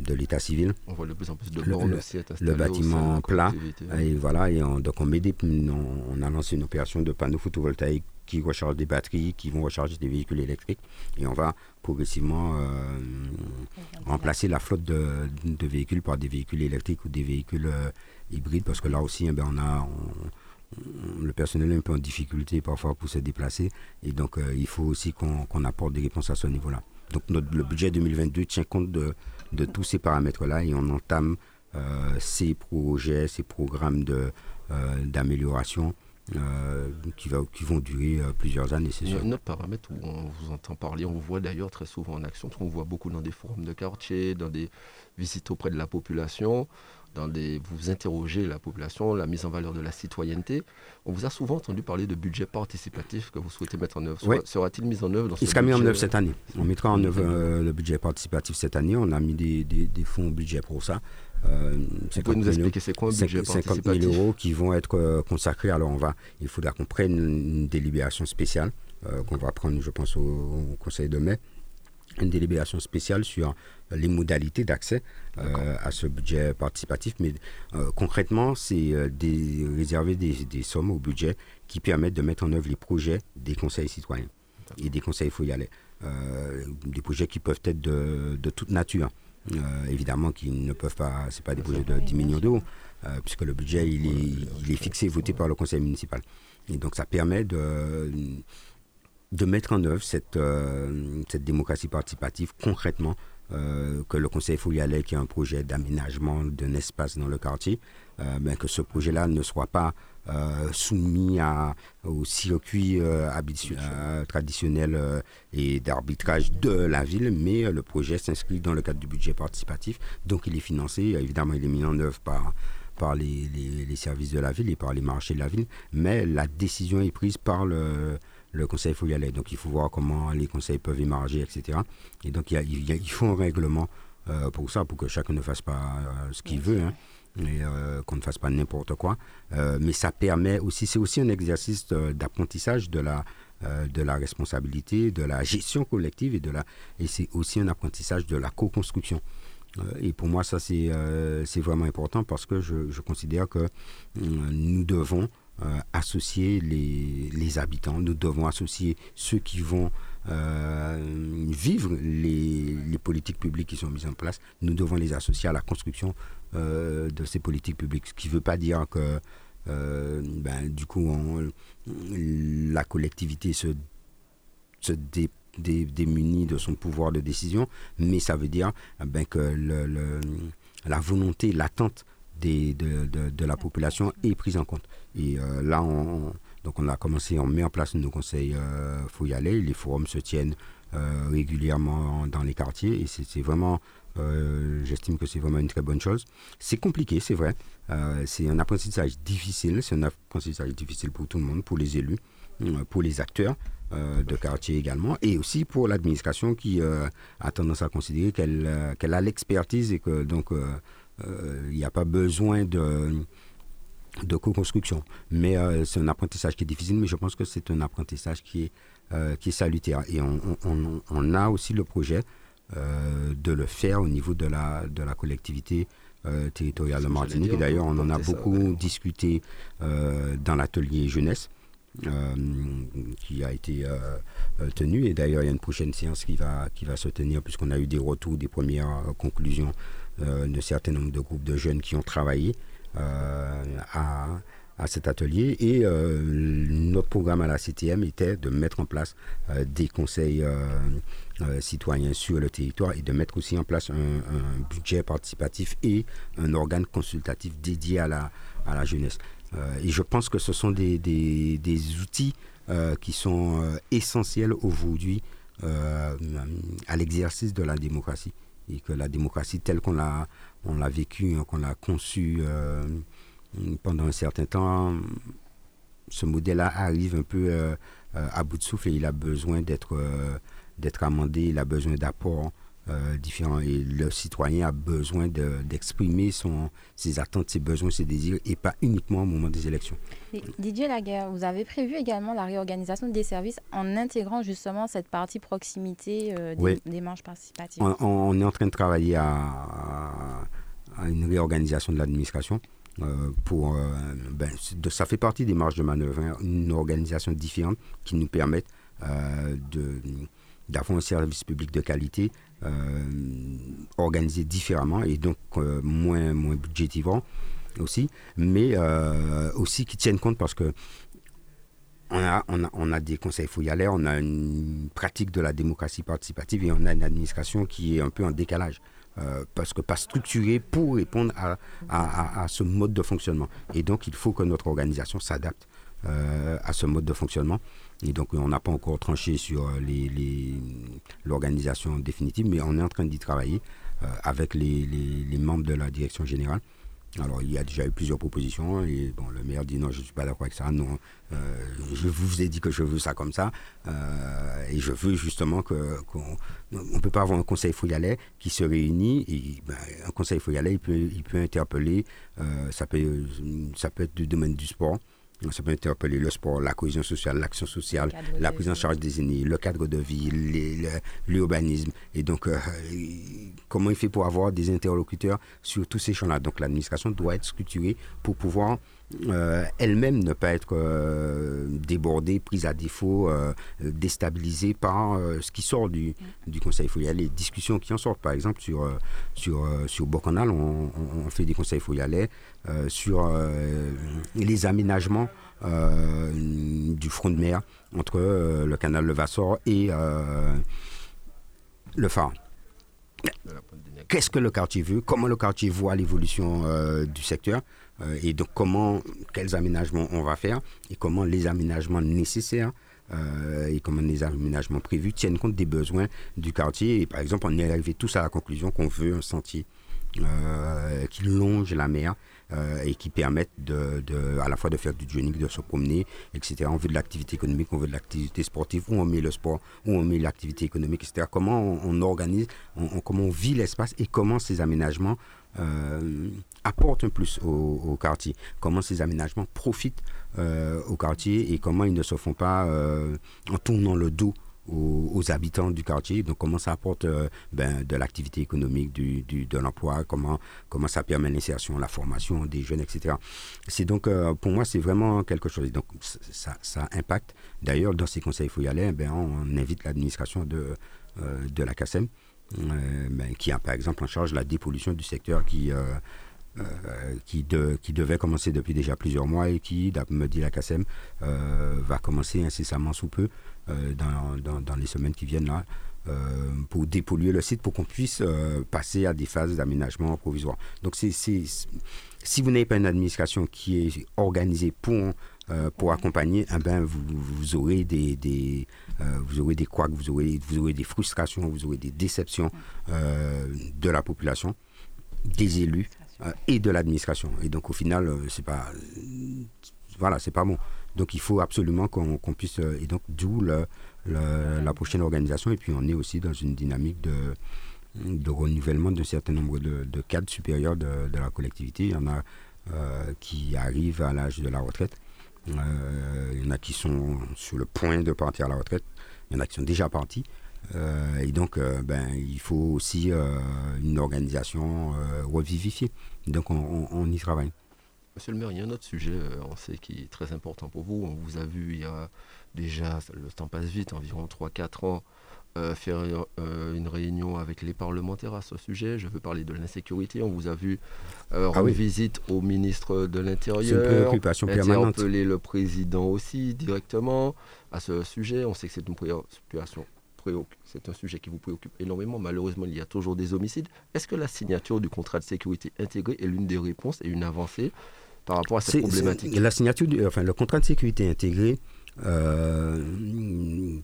de l'état civil. On voit de plus en plus de bornes le, aussi Le bâtiment plat. Et voilà, et on, donc on, met des, on, a lancé une opération de panneaux photovoltaïques qui rechargent des batteries, qui vont recharger des véhicules électriques. Et on va progressivement remplacer la flotte de, véhicules par des véhicules électriques ou des véhicules hybrides, parce que là aussi, eh ben, on a le personnel est un peu en difficulté parfois pour se déplacer. Et donc, euh, il faut aussi qu'on apporte des réponses à ce niveau-là. Donc, le budget 2022 tient compte de, tous ces paramètres-là et on entame euh, ces projets, ces programmes euh, d'amélioration. qui, qui vont durer plusieurs années, c'est sûr. Il y a un autre paramètre où on vous entend parler, on vous voit d'ailleurs très souvent en action, on voit beaucoup dans des forums de quartier, dans des visites auprès de la population vous interrogez la population, la mise en valeur de la citoyenneté. On vous a souvent entendu parler de budget participatif que vous souhaitez mettre en œuvre. Sera-t-il mis en œuvre dans Il sera mis en œuvre cette année. On mettra en œuvre euh, le budget participatif cette année. On a mis des, des, fonds budget pour ça. Euh, vous pouvez nous expliquer c'est quoi un budget 50 000 euros qui vont être euh, consacrés. Alors on va, il faudra qu'on prenne une, délibération spéciale qu'on va prendre, je pense, au Conseil de mai une délibération spéciale sur les modalités d'accès euh, à ce budget participatif. Mais euh, concrètement, c'est euh, réserver des, sommes au budget qui permettent de mettre en œuvre les projets des conseils citoyens et des conseils foyalais. des projets qui peuvent être de, toute nature. évidemment, qui ne peuvent pas, c'est pas des projets de 10 millions d'euros, puisque le budget il est, il est fixé, voté par le conseil municipal. Et donc ça permet de de mettre en œuvre cette, euh, cette démocratie participative concrètement, euh, que le Conseil Folialet, qui est un projet d'aménagement d'un espace dans le quartier, euh, ben, que ce projet-là ne soit pas soumis à, au circuit traditionnel et d'arbitrage de la ville, mais le projet s'inscrit dans le cadre du budget participatif, donc il est financé, évidemment il est mis en œuvre par par les, les, services de la ville et par les marchés de la ville, mais la décision est prise par le, le conseil, faut y aller. Donc il faut voir comment les conseils peuvent émarger, etc. Et donc il, il, faut un règlement euh, pour ça, pour que chacun ne fasse pas euh, ce qu'il veut. Hein, et euh, qu'on ne fasse pas n'importe quoi. mais ça permet aussi, c'est aussi un exercice d'apprentissage de la, de la responsabilité, de la gestion collective et de la, et c'est aussi un apprentissage de la co-construction. et pour moi, ça c'est c'est vraiment important parce que je, je considère que nous devons euh, associer les, habitants, nous devons associer ceux qui vont euh, vivre les, politiques publiques qui sont mises en place, nous devons les associer à la construction euh, de ces politiques publiques. Ce qui ne veut pas dire que ben, du coup la collectivité se, démunit de son pouvoir de décision, mais ça veut dire ben, que la volonté, l'attente de, de, de, la population est prise en compte. Et euh, là, on, donc on a commencé, on met en place nos conseils, il euh, faut y aller. Les forums se tiennent euh, régulièrement dans les quartiers et c'est vraiment, j'estime que c'est vraiment une très bonne chose. C'est compliqué, c'est vrai. c'est un apprentissage difficile, c'est un apprentissage difficile pour tout le monde, pour les élus, pour les acteurs. de quartier également, et aussi pour l'administration qui a tendance à considérer qu'elle a l'expertise et que donc il n'y a pas besoin de, de co-construction. Mais euh, c'est un apprentissage qui est difficile, mais je pense que c'est un apprentissage qui est, euh, qui est salutaire. Et on, on, a aussi le projet de le faire au niveau de la, de la collectivité territoriale de Martinique. D'ailleurs, on en a beaucoup discuté dans l'atelier jeunesse. qui a été tenu et d'ailleurs il y a une prochaine séance qui va, qui va se tenir puisqu'on a eu des retours, des premières conclusions d'un certain nombre de groupes de jeunes qui ont travaillé à, à cet atelier. Et euh, notre programme à la CTM était de mettre en place euh, des conseils euh, citoyens sur le territoire et de mettre aussi en place un, budget participatif et un organe consultatif dédié à la, à la jeunesse. et je pense que ce sont des, des, des outils qui sont essentiels aujourd'hui à l'exercice de la démocratie. Et que la démocratie telle qu'on l'a, on l'a vécue, hein, qu'on l'a conçue pendant un certain temps, ce modèle-là arrive un peu euh, euh, à bout de souffle et il a besoin d'être euh, amendé, il a besoin d'apports différents et le citoyen a besoin d'exprimer son ses attentes, ses besoins, ses désirs et pas uniquement au moment des élections. Didier Laguerre, vous avez prévu également la réorganisation des services en intégrant justement cette partie proximité des, des, marches participatives? On, est en train de travailler à une réorganisation de l'administration. Euh, pour, euh, ben, ça fait partie des marges de manœuvre, hein. une organisation différente qui nous permette euh, d'avoir un service public de qualité organisé différemment et donc moins, moins budgétivant aussi, mais aussi qui tienne compte parce que on a, on, a, on a, des conseils fouillalaires, on a une pratique de la démocratie participative et on a une administration qui est un peu en décalage. Euh, parce que pas structuré pour répondre à, à, ce mode de fonctionnement. Et donc, il faut que notre organisation s'adapte euh, à ce mode de fonctionnement. Et donc, on n'a pas encore tranché sur l'organisation les, définitive, mais on est en train d'y travailler euh, avec les, membres de la direction générale alors, il y a déjà eu plusieurs propositions et bon, le maire dit non, je ne suis pas d'accord avec ça. Non, euh, je vous ai dit que je veux ça comme ça euh, et je veux justement qu'on ne peut pas avoir un conseil fouillalais qui se réunit et ben, un conseil fouillalais il peut interpeller euh, ça peut être du domaine du sport ça peut interpeller le sport, la cohésion sociale, l'action sociale, la prise en charge des aînés, le cadre de vie, l'urbanisme. Et donc, euh, comment il fait pour avoir des interlocuteurs sur tous ces champs-là? Donc, l'administration doit être structurée pour pouvoir euh, elle-même ne pas être euh, débordée, prise à défaut, euh, déstabilisée par ce qui sort du, du Conseil. Il y les discussions qui en sortent. Par exemple, sur, sur, sur Bocanal, on, on, fait des conseils folialais sur les aménagements du front de mer entre le canal Levassor et le phare. Qu'est-ce que le quartier veut? Comment le quartier voit l'évolution du secteur? Euh, et donc comment, quels aménagements on va faire et comment les aménagements nécessaires euh, et comment les aménagements prévus tiennent compte des besoins du quartier. Et par exemple, on est arrivé tous à la conclusion qu'on veut un sentier euh, qui longe la mer et qui permette de, de, à la fois de faire du jogging, de se promener, etc. On veut de l'activité économique, on veut de l'activité sportive, où on met le sport, où on met l'activité économique, etc. Comment on, organise, comment on vit l'espace et comment ces aménagements euh, apporte un plus au, quartier, comment ces aménagements profitent euh, au quartier et comment ils ne se font pas euh, en tournant le dos aux, habitants du quartier. Donc comment ça apporte ben, de l'activité économique, de l'emploi, comment, ça permet l'insertion, la formation des jeunes, etc. C'est donc, pour moi, c'est vraiment quelque chose. Donc ça, impacte. D'ailleurs, dans ces conseils il faut y aller, ben, on invite l'administration de, de la CASEM euh, ben, qui a par exemple en charge la dépollution du secteur qui, euh, euh, qui, de, qui, devait commencer depuis déjà plusieurs mois et qui, me dit la CASEM, va commencer incessamment sous peu dans, dans, les semaines qui viennent là. pour dépolluer le site pour qu'on puisse passer à des phases d'aménagement provisoire. Donc c'est, si vous n'avez pas une administration qui est organisée pour euh, pour accompagner, eh ben, vous, vous, aurez des euh, vous aurez des couacs, vous aurez, vous aurez des frustrations, vous aurez des déceptions euh, de la population, des élus et de l'administration. Et donc au final, c'est pas, voilà, c'est pas bon. Donc il faut absolument qu'on puisse, et donc d'où la prochaine organisation. Et puis on est aussi dans une dynamique de de renouvellement d'un certain nombre de, de, cadres supérieurs de, de, la collectivité. Il y en a qui arrivent à l'âge de la retraite euh, il y en a qui sont sur le point de partir à la retraite. Il y en a qui sont déjà partis. et donc, ben, il faut aussi une organisation revivifiée. Donc, on, y travaille. Monsieur le maire, il y a un autre sujet, on sait, qui est très important pour vous. On vous a vu il y a déjà, le temps passe vite, environ 3-4 ans, euh, faire euh, une réunion avec les parlementaires à ce sujet. Je veux parler de l'insécurité. On vous a vu euh, ah rendre visite au ministre de l'Intérieur. C'est une préoccupation permanente. Appeler le président aussi directement à ce sujet. On sait que c'est une préoccupation. C'est un sujet qui vous préoccupe énormément. Malheureusement, il y a toujours des homicides. Est-ce que la signature du contrat de sécurité intégré est l'une des réponses et une avancée par rapport à cette problématique? La signature, enfin, le contrat de sécurité intégré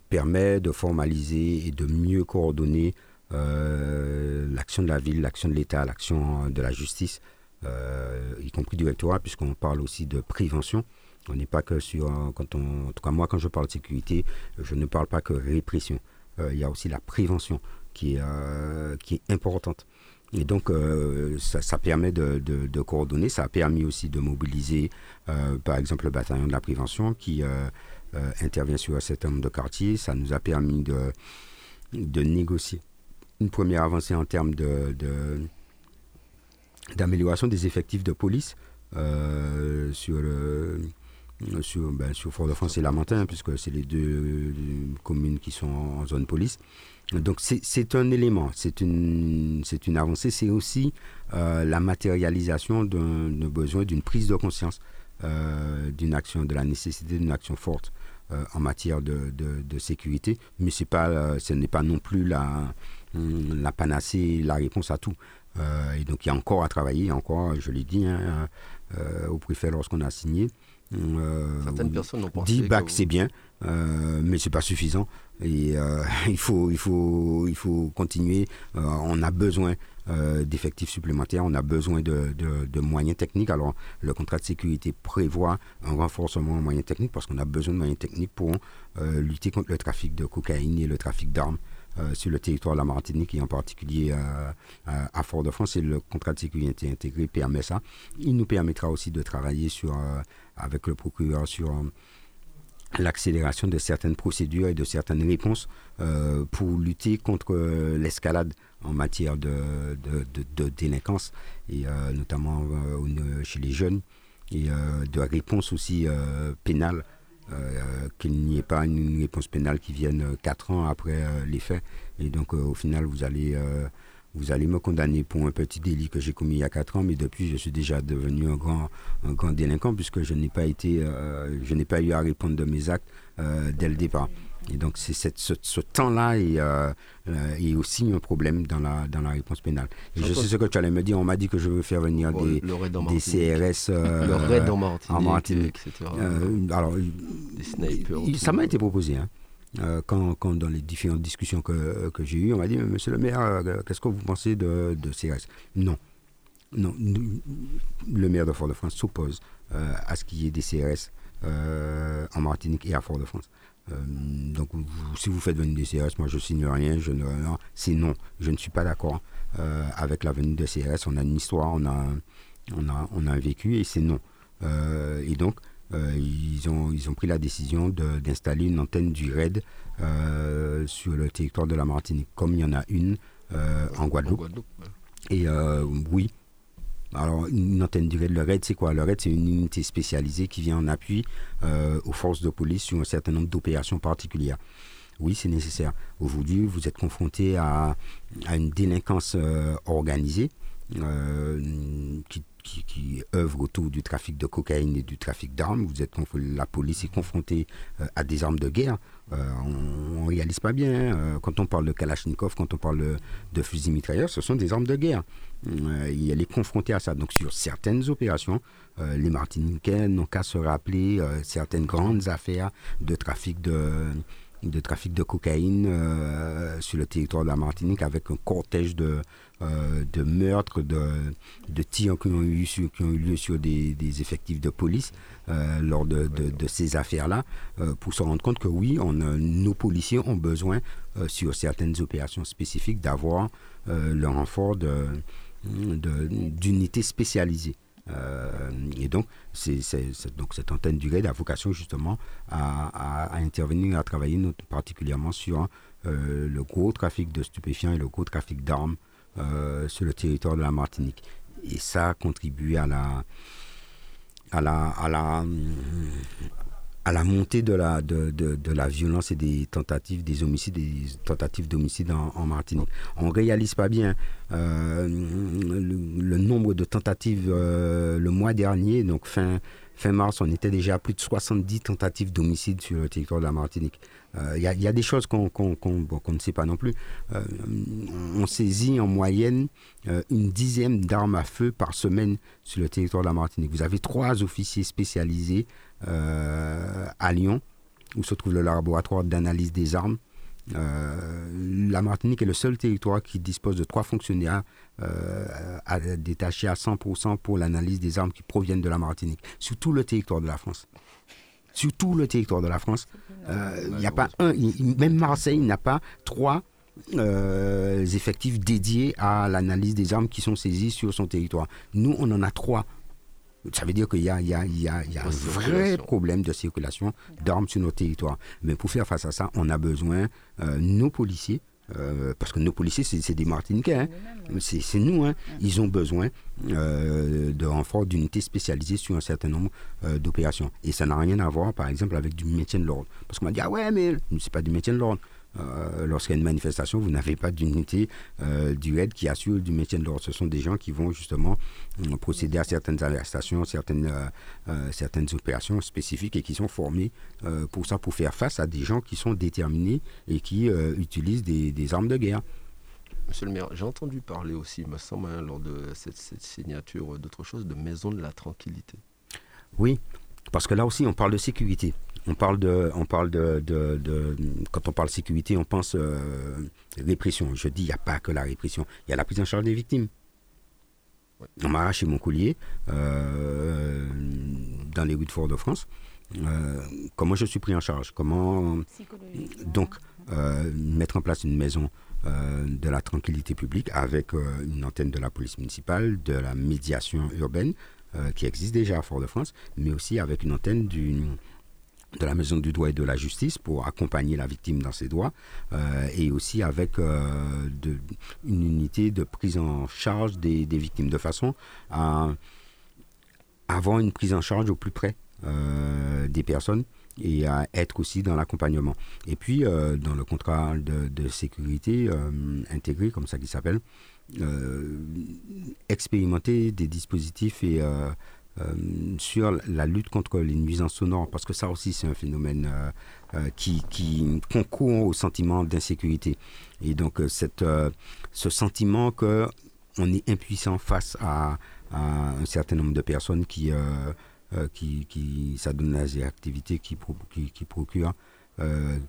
permet de formaliser et de mieux coordonner euh, l'action de la ville, l'action de l'État, l'action de la justice, euh, y compris du rectorat, puisqu'on parle aussi de prévention. On n'est pas que sur, quand on, en tout cas moi quand je parle de sécurité, je ne parle pas que répression. il y a aussi la prévention qui est, qui est importante. Et donc, ça, permet de, coordonner. Ça a permis aussi de mobiliser, par exemple, le bataillon de la prévention qui, euh, intervient sur un certain nombre de quartiers. Ça nous a permis de, négocier une première avancée en termes d'amélioration des effectifs de police euh, sur sur, ben, sur Fort-de-France et Lamentin, puisque c'est les deux communes qui sont en zone police. Donc c'est un élément, c'est une, une avancée, c'est aussi euh, la matérialisation d'un besoin d'une prise de conscience d'une action, de la nécessité d'une action forte euh, en matière de, de, sécurité, mais c'est pas, euh, ce n'est pas non plus la, la panacée, la réponse à tout. Euh, et donc il y a encore à travailler, encore, je l'ai dit hein, au préfet lorsqu'on a signé. Certaines personnes ont pensé 10 bacs, c'est bien, mais c'est pas suffisant. Et il, faut, il, faut, il faut continuer. on a besoin euh, d'effectifs supplémentaires, on a besoin de, moyens techniques. Alors, le contrat de sécurité prévoit un renforcement en moyens techniques parce qu'on a besoin de moyens techniques pour euh, lutter contre le trafic de cocaïne et le trafic d'armes. Euh, sur le territoire de la Martinique et en particulier à Fort-de-France et le contrat de sécurité intégré permet ça. Il nous permettra aussi de travailler sur, avec le procureur sur l'accélération de certaines procédures et de certaines réponses pour lutter contre l'escalade en matière de, de, délinquance, et euh, notamment euh, chez les jeunes, et euh, de réponse aussi pénale, qu'il n'y ait pas une réponse pénale qui vienne quatre ans après les faits. Et donc au final, vous allez vous allez me condamner pour un petit délit que j'ai commis il y a 4 ans, mais depuis, je suis déjà devenu un grand, un grand délinquant puisque je n'ai pas été, je n'ai pas eu à répondre de mes actes dès le départ. Et donc, c'est ce, ce temps-là est, euh, euh, aussi un problème dans la, dans la réponse pénale. Et je sais ce que tu allais me dire. On m'a dit que je veux faire venir des, des CRS euh, le raid en Martinique, en Martinique. etc. alors, ça m'a été proposé. Hein. Quand, quand, dans les différentes discussions que, que j'ai eues, on m'a dit, monsieur le maire, qu'est-ce que vous pensez de, CRS Non. Non, le maire de Fort-de-France s'oppose à ce qu'il y ait des CRS en Martinique et à Fort-de-France. Euh, donc, si vous faites venir des CRS, moi je signe rien, c'est non. Je ne suis pas d'accord euh, avec la venue des CRS. On a une histoire, on a, on a, on a un vécu et c'est non. Euh, et donc, ils, ont, ils ont pris la décision d'installer une antenne du RAID sur le territoire de la Martinique, comme il y en a une en Guadeloupe. En Guadeloupe Et oui, alors, une antenne du RAID, le RAID, c'est quoi? Le RAID, c'est une unité spécialisée qui vient en appui euh, aux forces de police sur un certain nombre d'opérations particulières. Oui, c'est nécessaire. Aujourd'hui, vous êtes confronté à, une délinquance euh, organisée euh, qui qui, qui œuvrent autour du trafic de cocaïne et du trafic d'armes. Vous êtes la police est confrontée euh, à des armes de guerre. Euh, on, ne réalise pas bien. Euh, quand on parle de Kalachnikov, quand on parle de, fusils mitrailleurs, ce sont des armes de guerre. elle est confrontée à ça. Donc sur certaines opérations, les Martiniquais n'ont qu'à se rappeler certaines grandes affaires de trafic de de trafic de cocaïne sur le territoire de la Martinique avec un cortège de, euh, de meurtres, de, de, tirs qui ont eu, qui ont eu lieu sur des, effectifs de police euh, lors de, ces affaires-là, euh, pour se rendre compte que oui, on nos policiers ont besoin, sur certaines opérations spécifiques, d'avoir le renfort d'unités spécialisées. Et donc, donc, cette antenne du RAID a vocation justement à, intervenir, à travailler particulièrement sur le gros trafic de stupéfiants et le gros trafic d'armes sur le territoire de la Martinique. Et ça a contribué à la, à la, à la, à la montée de la, de, de, la violence et des tentatives, des homicides, des tentatives d'homicide en, Martinique. On ne réalise pas bien euh, le, nombre de tentatives euh, le mois dernier, donc fin, fin mars, on était déjà à plus de 70 tentatives d'homicide sur le territoire de la Martinique. Il euh, y, a des choses qu'on ne sait pas non plus. Euh, on saisit en moyenne euh, une dizaine d'armes à feu par semaine sur le territoire de la Martinique. Vous avez trois officiers spécialisés à Lyon, où se trouve le laboratoire d'analyse des armes. la Martinique est le seul territoire qui dispose de trois fonctionnaires détachés à 100% pour l'analyse des armes qui proviennent de la Martinique, sur tout le territoire de la France sur tout le territoire de la France. Il euh, n'y a pas un, même Marseille n'a pas trois euh, effectifs dédiés à l'analyse des armes qui sont saisies sur son territoire. Nous, on en a trois. Ça veut dire qu'il y a, y a, y a, y a un vrai problème de circulation d'armes sur nos territoires. Mais pour faire face à ça, on a besoin, euh, nos policiers, euh, parce que nos policiers, c'est des Martiniquais. Hein. C'est nous. Hein. Ils ont besoin euh, de renforts d'unités spécialisées sur un certain nombre euh, d'opérations. Et ça n'a rien à voir, par exemple, avec du maintien de l'ordre. Parce qu'on m'a dit, ah ouais, mais c'est pas du maintien de l'ordre. Euh, lorsqu'il y a une manifestation, vous n'avez pas d'unité euh, du RAID qui assure du maintien de l'ordre. Ce sont des gens qui vont justement euh, procéder à certaines arrestations, certaines, certaines opérations spécifiques et qui sont formés pour ça, pour faire face à des gens qui sont déterminés et qui utilisent des, armes de guerre. Monsieur le maire, j'ai entendu parler aussi, il me semble, hein, lors de cette, cette signature d'autre chose, de maison de la tranquillité. Oui, parce que là aussi, on parle de sécurité. On parle de, on parle de, quand on parle sécurité, on pense euh, répression. Je dis, il n'y a pas que la répression, il y a la prise en charge des victimes. On m'a arraché mon collier euh, dans les rues de Fort-de-France. Euh, comment je suis pris en charge? Comment donc mettre en place une maison de la tranquillité publique avec une antenne de la police municipale, de la médiation urbaine qui existe déjà à Fort-de-France, mais aussi avec une antenne d'une de la Maison du droit et de la justice pour accompagner la victime dans ses droits euh, et aussi avec euh, une unité de prise en charge des, victimes de façon à avoir une prise en charge au plus près euh, des personnes et à être aussi dans l'accompagnement. Et puis dans le contrat de, de sécurité intégré, comme ça qu'il s'appelle, expérimenter des dispositifs et euh, sur la lutte contre les nuisances sonores, parce que ça aussi c'est un phénomène euh, euh, qui, concourt au sentiment d'insécurité. Et donc cette, ce sentiment que on est impuissant face à, un certain nombre de personnes qui, qui, qui ça donne des activités qui, qui, qui procurent,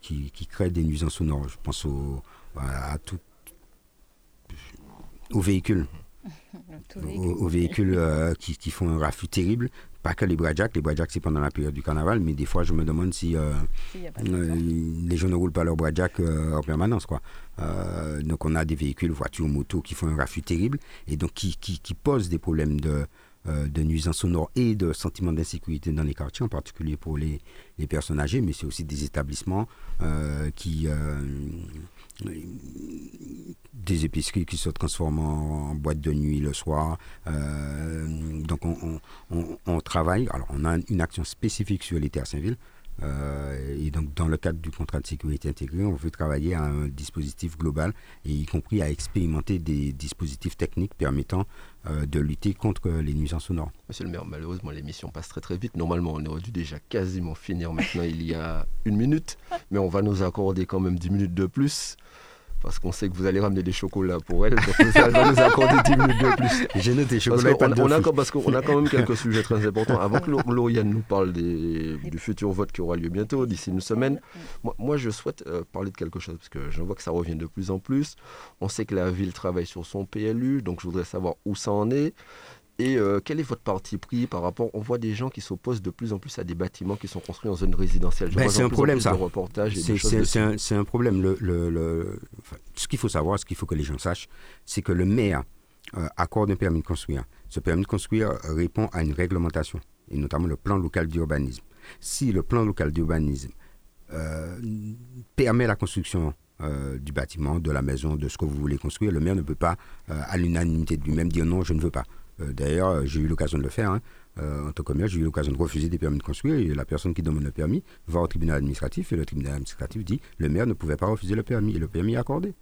qui, qui créent des nuisances sonores. Je pense au, à tout, aux véhicules aux, véhicules euh, qui, qui, font un raffut terrible. Pas que les Bradjak, les Bradjak c'est pendant la période du carnaval, mais des fois je me demande si, euh, euh, les gens ne roulent pas leur Bradjak en permanence. Quoi. donc on a des véhicules, voitures, motos qui font un raffut terrible et donc qui, qui, qui posent des problèmes de, de nuisance sonore et de sentiment d'insécurité dans les quartiers, en particulier pour les, les personnes âgées, mais c'est aussi des établissements qui, des épiceries qui se transforment en, boîte de nuit le soir. Euh, donc on, travaille, alors on a une action spécifique sur les terres Saint-Ville. Euh, et donc dans le cadre du contrat de sécurité intégré, on veut travailler à un dispositif global, et y compris à expérimenter des dispositifs techniques permettant euh, de lutter contre les nuisances sonores. Monsieur le maire, malheureusement l'émission passe très très vite. Normalement on aurait dû déjà quasiment finir maintenant il y a une minute, mais on va nous accorder quand même 10 minutes de plus parce qu'on sait que vous allez ramener des chocolats pour elle. Donc ça va nous accorder 10 minutes de plus. J'ai noté chocolats parce qu'on, a, parce qu'on a quand même quelques sujets très importants. Avant que Lauriane nous parle des, du futur vote qui aura lieu bientôt, d'ici une semaine, moi, moi je souhaite euh, parler de quelque chose, parce que je vois que ça revient de plus en plus. On sait que la ville travaille sur son PLU, donc je voudrais savoir où ça en est. Et euh, quel est votre parti pris par rapport On voit des gens qui s'opposent de plus en plus à des bâtiments qui sont construits en zone résidentielle. Ben, c'est un problème ça. C'est un, problème. Le, ce qu'il faut savoir, ce qu'il faut que les gens sachent, c'est que le maire euh, accorde un permis de construire. Ce permis de construire répond à une réglementation, et notamment le plan local d'urbanisme. Si le plan local d'urbanisme euh, permet la construction du bâtiment, de la maison, de ce que vous voulez construire. Le maire ne peut pas, à l'unanimité de lui-même, dire non, je ne veux pas. D'ailleurs, j'ai eu l'occasion de le faire. Hein. en tant que maire, j'ai eu l'occasion de refuser des permis de construire et la personne qui demande le permis va au tribunal administratif et le tribunal administratif dit le maire ne pouvait pas refuser le permis et le permis est accordé.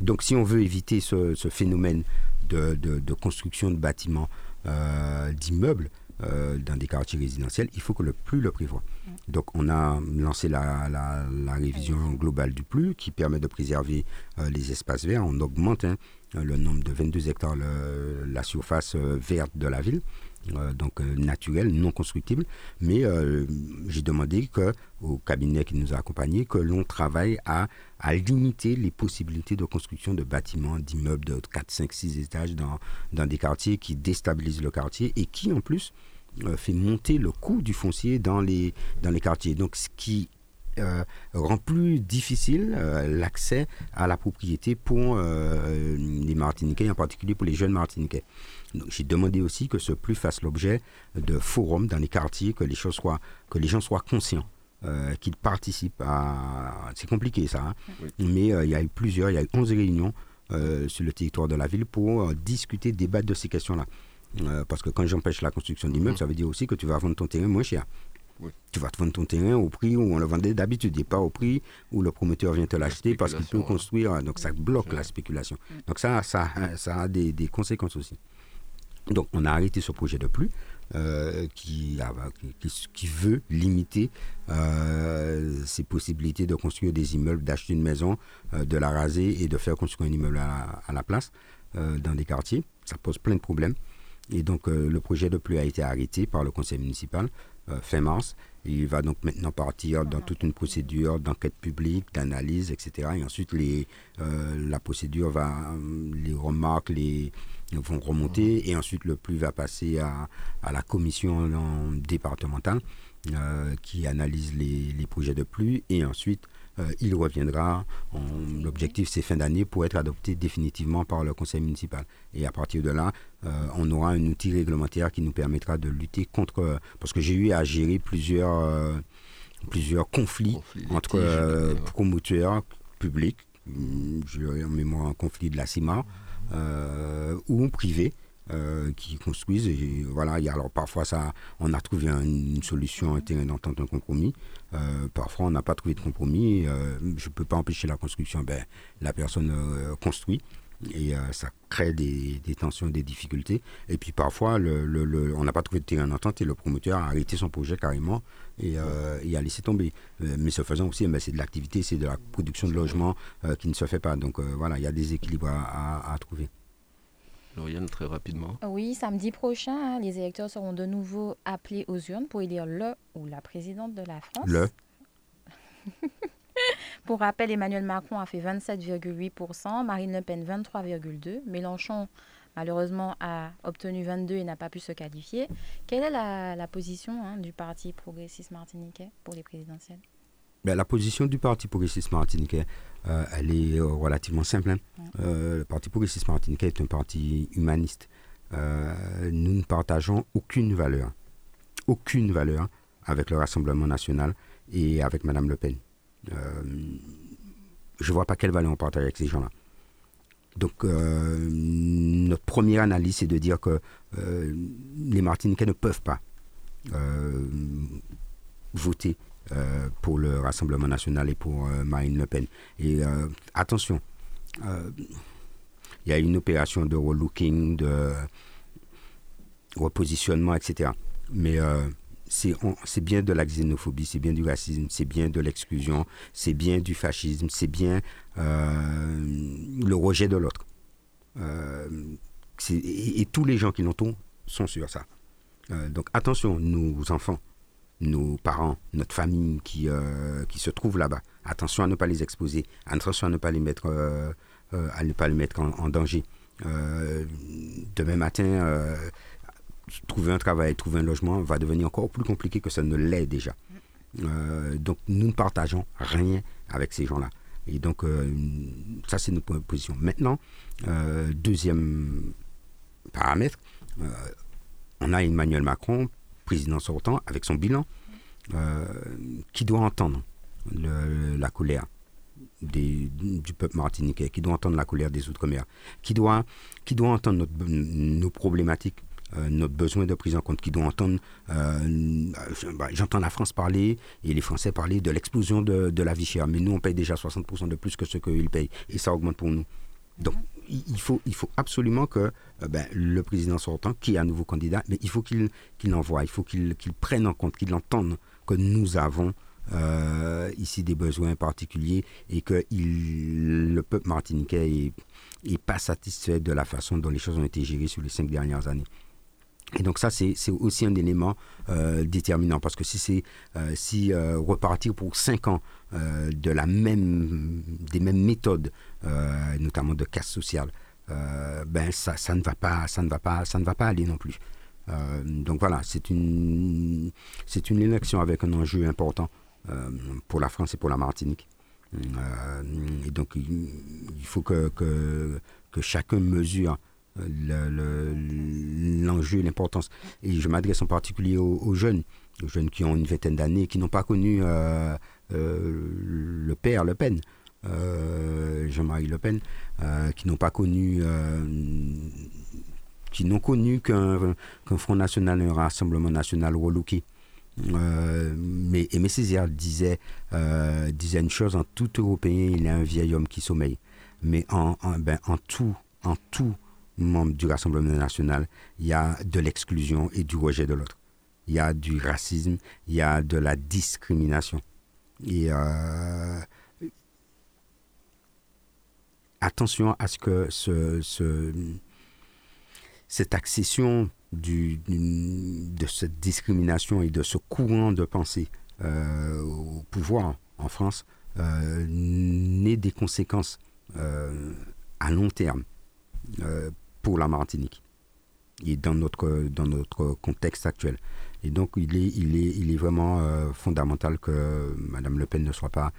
Donc si on veut éviter ce, phénomène de, construction de bâtiments, euh, d'immeubles euh, dans des quartiers résidentiels, il faut que le plus le prévoit. Donc on a lancé la, révision globale du plus qui permet de préserver euh, les espaces verts. On augmente hein, le nombre de 22 hectares, la surface verte de la ville. Euh, donc euh, naturel, non constructible. Mais euh, j'ai demandé que, au cabinet qui nous a accompagnés que l'on travaille à, à, limiter les possibilités de construction de bâtiments, d'immeubles de 4, 5, 6 étages dans, dans des quartiers qui déstabilisent le quartier et qui en plus fait monter le coût du foncier dans les, dans les quartiers. Donc ce qui rend plus difficile l'accès à la propriété pour les Martiniquais, en particulier pour les jeunes Martiniquais. J'ai demandé aussi que ce plus fasse l'objet de forums dans les quartiers, que les, choses soient, que les gens soient conscients. Euh, qu'ils participent à... C'est compliqué ça, hein. mais euh, il y a eu plusieurs, il y a eu 11 réunions euh, sur le territoire de la ville pour discuter, débattre de ces questions-là. Parce que quand j'empêche la construction d'immeubles, ça veut dire aussi que tu vas vendre ton terrain moins cher. Tu vas te vendre ton terrain au prix où on le vendait d'habitude et pas au prix où le promoteur vient te l'acheter parce qu'il peut construire. Donc ça bloque la spéculation. Donc ça, ça, ça a des, des conséquences aussi. Donc on a arrêté ce projet de plus euh, qui, qui, veut limiter euh, ses possibilités de construire des immeubles, d'acheter une maison, euh, de la raser et de faire construire un immeuble à, la place dans des quartiers. Ça pose plein de problèmes. Et donc le projet de plus a été arrêté par le conseil municipal fin mars. Il va donc maintenant partir dans toute une procédure d'enquête publique, d'analyse, etc. Et ensuite, les, la procédure va, les remarques, les, vont remonter et ensuite le plus va passer à, à la commission départementale euh, qui analyse les, les, projets de plus et ensuite euh, il reviendra. L'objectif c'est fin d'année pour être adopté définitivement par le conseil municipal. Et à partir de là, euh, on aura un outil réglementaire qui nous permettra de lutter contre... Parce que j'ai eu à gérer plusieurs, plusieurs conflits, entre promoteurs publics. J'ai en mémoire un conflit de la CIMA euh, ou privés. Euh, qui construisent. Voilà, alors parfois ça, on a trouvé une solution, un terrain d'entente, un compromis. Euh, parfois on n'a pas trouvé de compromis. je ne peux pas empêcher la construction. Ben, la personne construit et ça crée des, tensions, des difficultés. Et puis parfois, le, on n'a pas trouvé de terrain d'entente et le promoteur a arrêté son projet carrément et, a laissé tomber. mais ce faisant aussi, ben, c'est de l'activité, c'est de la production de logements qui ne se fait pas. Donc voilà, il y a des équilibres à trouver. Lauriane, très rapidement. Oui, samedi prochain, hein, les électeurs seront de nouveau appelés aux urnes pour élire le ou la présidente de la France. Le. pour rappel, Emmanuel Macron a fait 27,8%, Marine Le Pen 23,2%, Mélenchon malheureusement a obtenu 22 et n'a pas pu se qualifier. Quelle est la, position hein, du Parti progressiste martiniquais pour les présidentielles? Ben, La position du Parti progressiste martiniquais, euh, elle est euh, relativement simple. Hein. Euh, le Parti progressiste martiniquais est un parti humaniste. nous ne partageons aucune valeur, aucune valeur avec le Rassemblement national et avec Mme Le Pen. je ne vois pas quelle valeur on partage avec ces gens-là. Donc, notre première analyse, c'est de dire que les Martiniquais ne peuvent pas voter pour le Rassemblement national et pour euh, Marine Le Pen. Et euh, attention, il y a une opération de relooking, de repositionnement, etc. Mais c'est bien de la xénophobie, c'est bien du racisme, c'est bien de l'exclusion, c'est bien du fascisme, c'est bien le rejet de l'autre. Et, tous les gens qui l'entendent sont sur ça. donc attention, nous enfants, nos parents, notre famille qui, euh, qui se trouvent là-bas. Attention à ne pas les exposer, attention à ne pas les mettre, euh, euh, à ne pas les mettre en, danger. demain matin, trouver un travail, trouver un logement va devenir encore plus compliqué que ça ne l'est déjà. donc nous ne partageons rien avec ces gens-là. Et donc ça c'est notre position. Maintenant, deuxième paramètre, on a Emmanuel Macron président sortant, avec son bilan, euh, qui doit entendre la colère du peuple martiniquais, qui doit entendre la colère des Outre-mer, qui doit, qui doit entendre nos problématiques, euh, notre besoin de prise en compte, qui doit entendre, euh, bah, j'entends la France parler et les Français parler de l'explosion de, la vie chère, mais nous on paye déjà 60% de plus que ce qu'ils payent et ça augmente pour nous. Donc il faut, il faut absolument que euh, ben, le président sortant, qui est un nouveau candidat, mais il faut qu'il qu'il envoie, il faut qu'il prenne en compte, qu'il entende que nous avons euh, ici des besoins particuliers et que le peuple martiniquais n'est pas satisfait de la façon dont les choses ont été gérées sur les cinq dernières années. Et donc ça, c'est aussi un élément euh, déterminant parce que si c'est euh, si repartir pour cinq ans de la même des mêmes méthodes, notamment de casse sociale, ben ça, ça ne va pas ça ne va pas ça ne va pas aller non plus. donc voilà, c'est une c'est une élection avec un enjeu important euh, pour la France et pour la Martinique. Euh, et donc, il, faut que, que, chacun mesure l'enjeu, l'importance. Et je m'adresse en particulier aux, jeunes, aux jeunes qui ont une vingtaine d'années, qui n'ont pas connu euh, le père Le Pen, Jean-Marie Le Pen, qui n'ont pas connu qui n'ont connu qu'un Front National, un Rassemblement National relooké. Euh, mais Aimé Césaire disait, euh, disait une chose en tout Européen, il est un vieil homme qui sommeille. Mais en, ben, en, tout, en tout membre du Rassemblement national, il y a de l'exclusion et du rejet de l'autre. Il y a du racisme, il y a de la discrimination. Et euh, attention à ce que ce, ce, cette accession de cette discrimination et de ce courant de pensée euh, au pouvoir en France euh, n'ait des conséquences à long terme pour la Martinique et dans notre, dans notre contexte actuel. Et donc, il est, vraiment fondamental que Mme Le Pen ne soit pas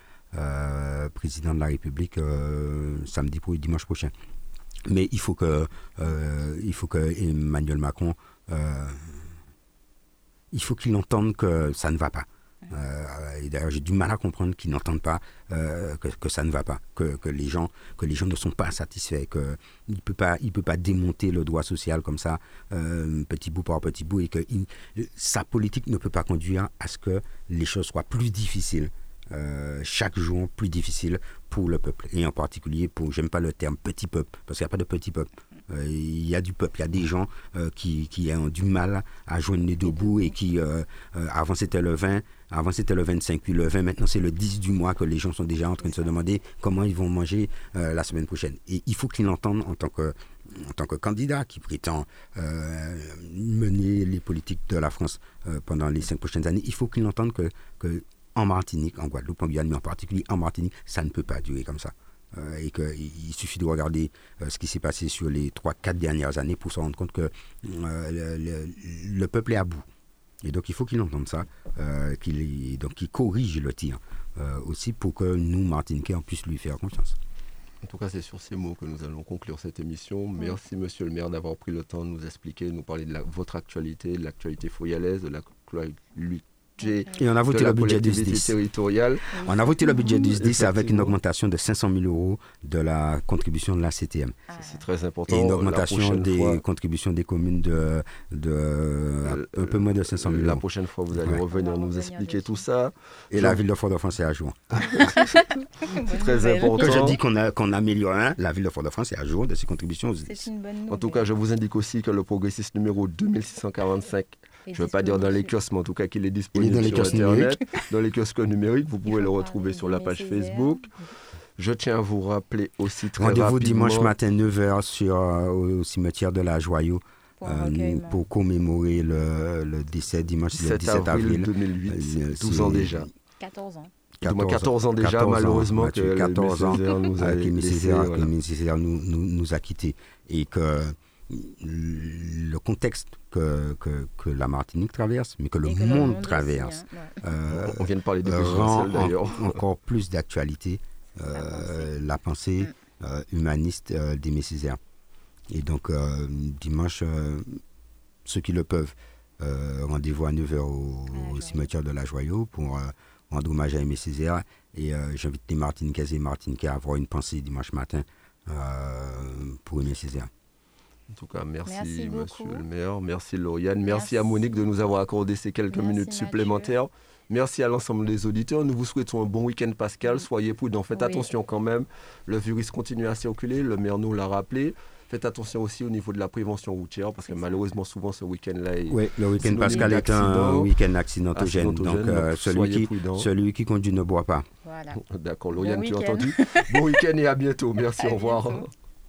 président de la République samedi pour dimanche prochain. Mais il faut que, euh, il faut que Emmanuel Macron, euh, il faut qu'il entende que ça ne va pas. Euh, et d'ailleurs, j'ai du mal à comprendre qu'ils n'entendent pas que, que, ça ne va pas, que, les gens, que les gens ne sont pas satisfaits, qu'il ne peut pas, il peut pas démonter le droit social comme ça, petit bout par petit bout, et que sa politique ne peut pas conduire à ce que les choses soient plus difficiles euh, chaque jour plus difficile pour le peuple. Et en particulier pour, j'aime pas le terme petit peuple, parce qu'il n'y a pas de petit peuple. Euh, il y a du peuple, il y a des gens euh, qui, qui, ont du mal à joindre les deux bouts et qui, avant c'était le 20, avant c'était le 25, puis le 20, maintenant c'est le 10 du mois que les gens sont déjà en train de se demander comment ils vont manger la semaine prochaine. Et il faut qu'ils l'entendent en tant que en tant que candidat qui prétend mener les politiques de la France pendant les cinq prochaines années, il faut qu'ils l'entendent que en Martinique, en Guadeloupe, en Guyane, mais en particulier en Martinique, ça ne peut pas durer comme ça. Euh, et qu'il suffit de regarder euh, ce qui s'est passé sur les 3-4 dernières années pour se rendre compte que euh, le, peuple est à bout. Et donc il faut qu'il entende ça, qu'il donc qu'il corrige le tir aussi pour que nous, Martiniquais, on puisse lui faire confiance. En tout cas, c'est sur ces mots que nous allons conclure cette émission. Merci, monsieur le maire, d'avoir pris le temps de nous expliquer, de nous parler de votre actualité, de l'actualité foyalaise, de la lutte et on a voté le budget du SDIS. On a voté le budget du SDIS avec une augmentation de 500 000 euros de la contribution de la CTM. C'est très important. Et une augmentation des contributions des communes de, de un peu moins de 500 000 euros. La prochaine fois, vous allez revenir nous expliquer tout ça. Et la ville de Fort-de-France est à jour. C'est très important. Quand je dis qu'on améliore, hein, la ville de Fort-de-France est à jour de ses contributions. C'est une bonne nouvelle. En tout cas, je vous indique aussi que le progressiste numéro 2645 je ne veux pas dire dans les kiosques, mais en tout cas qu'il est disponible dans les sur Internet, dans les kiosques numériques. Vous pouvez le retrouver sur la page Facebook. Je tiens à vous rappeler aussi très Rendez-vous dimanche matin 9h sur, euh, au cimetière de la Joyau. Pour, euh, commémorer le, décès dimanche 17, 17 avril, 2008, 12 euh, ans déjà. 14 ans. 14, 14 ans déjà, malheureusement, que 14 ans, nous a laissé, voilà. nous, nous, nous, a quittés. Et que le contexte que, que, la Martinique traverse, mais que le, monde, traverse, hein, euh, on vient de parler des rend encore plus d'actualité euh, la pensée mm. euh, humaniste d'Aimé Césaire. Et donc, dimanche, ceux qui le peuvent, rendez-vous à 9h au, cimetière de la Joyau pour rendre hommage à Aimé Césaire. Et j'invite les Martiniquaises et Martiniquais à avoir une pensée dimanche matin pour Aimé Césaire. En tout cas, merci, monsieur le maire, merci Lauriane, merci. à Monique de nous avoir accordé ces quelques minutes supplémentaires. Merci à l'ensemble des auditeurs. Nous vous souhaitons un bon week-end, Pascal. Soyez prudents. Faites attention quand même. Le virus continue à circuler. Le maire nous l'a rappelé. Faites attention aussi au niveau de la prévention routière parce que malheureusement, souvent ce week-end-là. Oui, le week-end Pascal est un week-end accidentogène. donc, euh, celui, qui, celui qui conduit ne boit pas. Voilà. D'accord, Lauriane, tu as entendu Bon week-end et à bientôt. Merci, au revoir.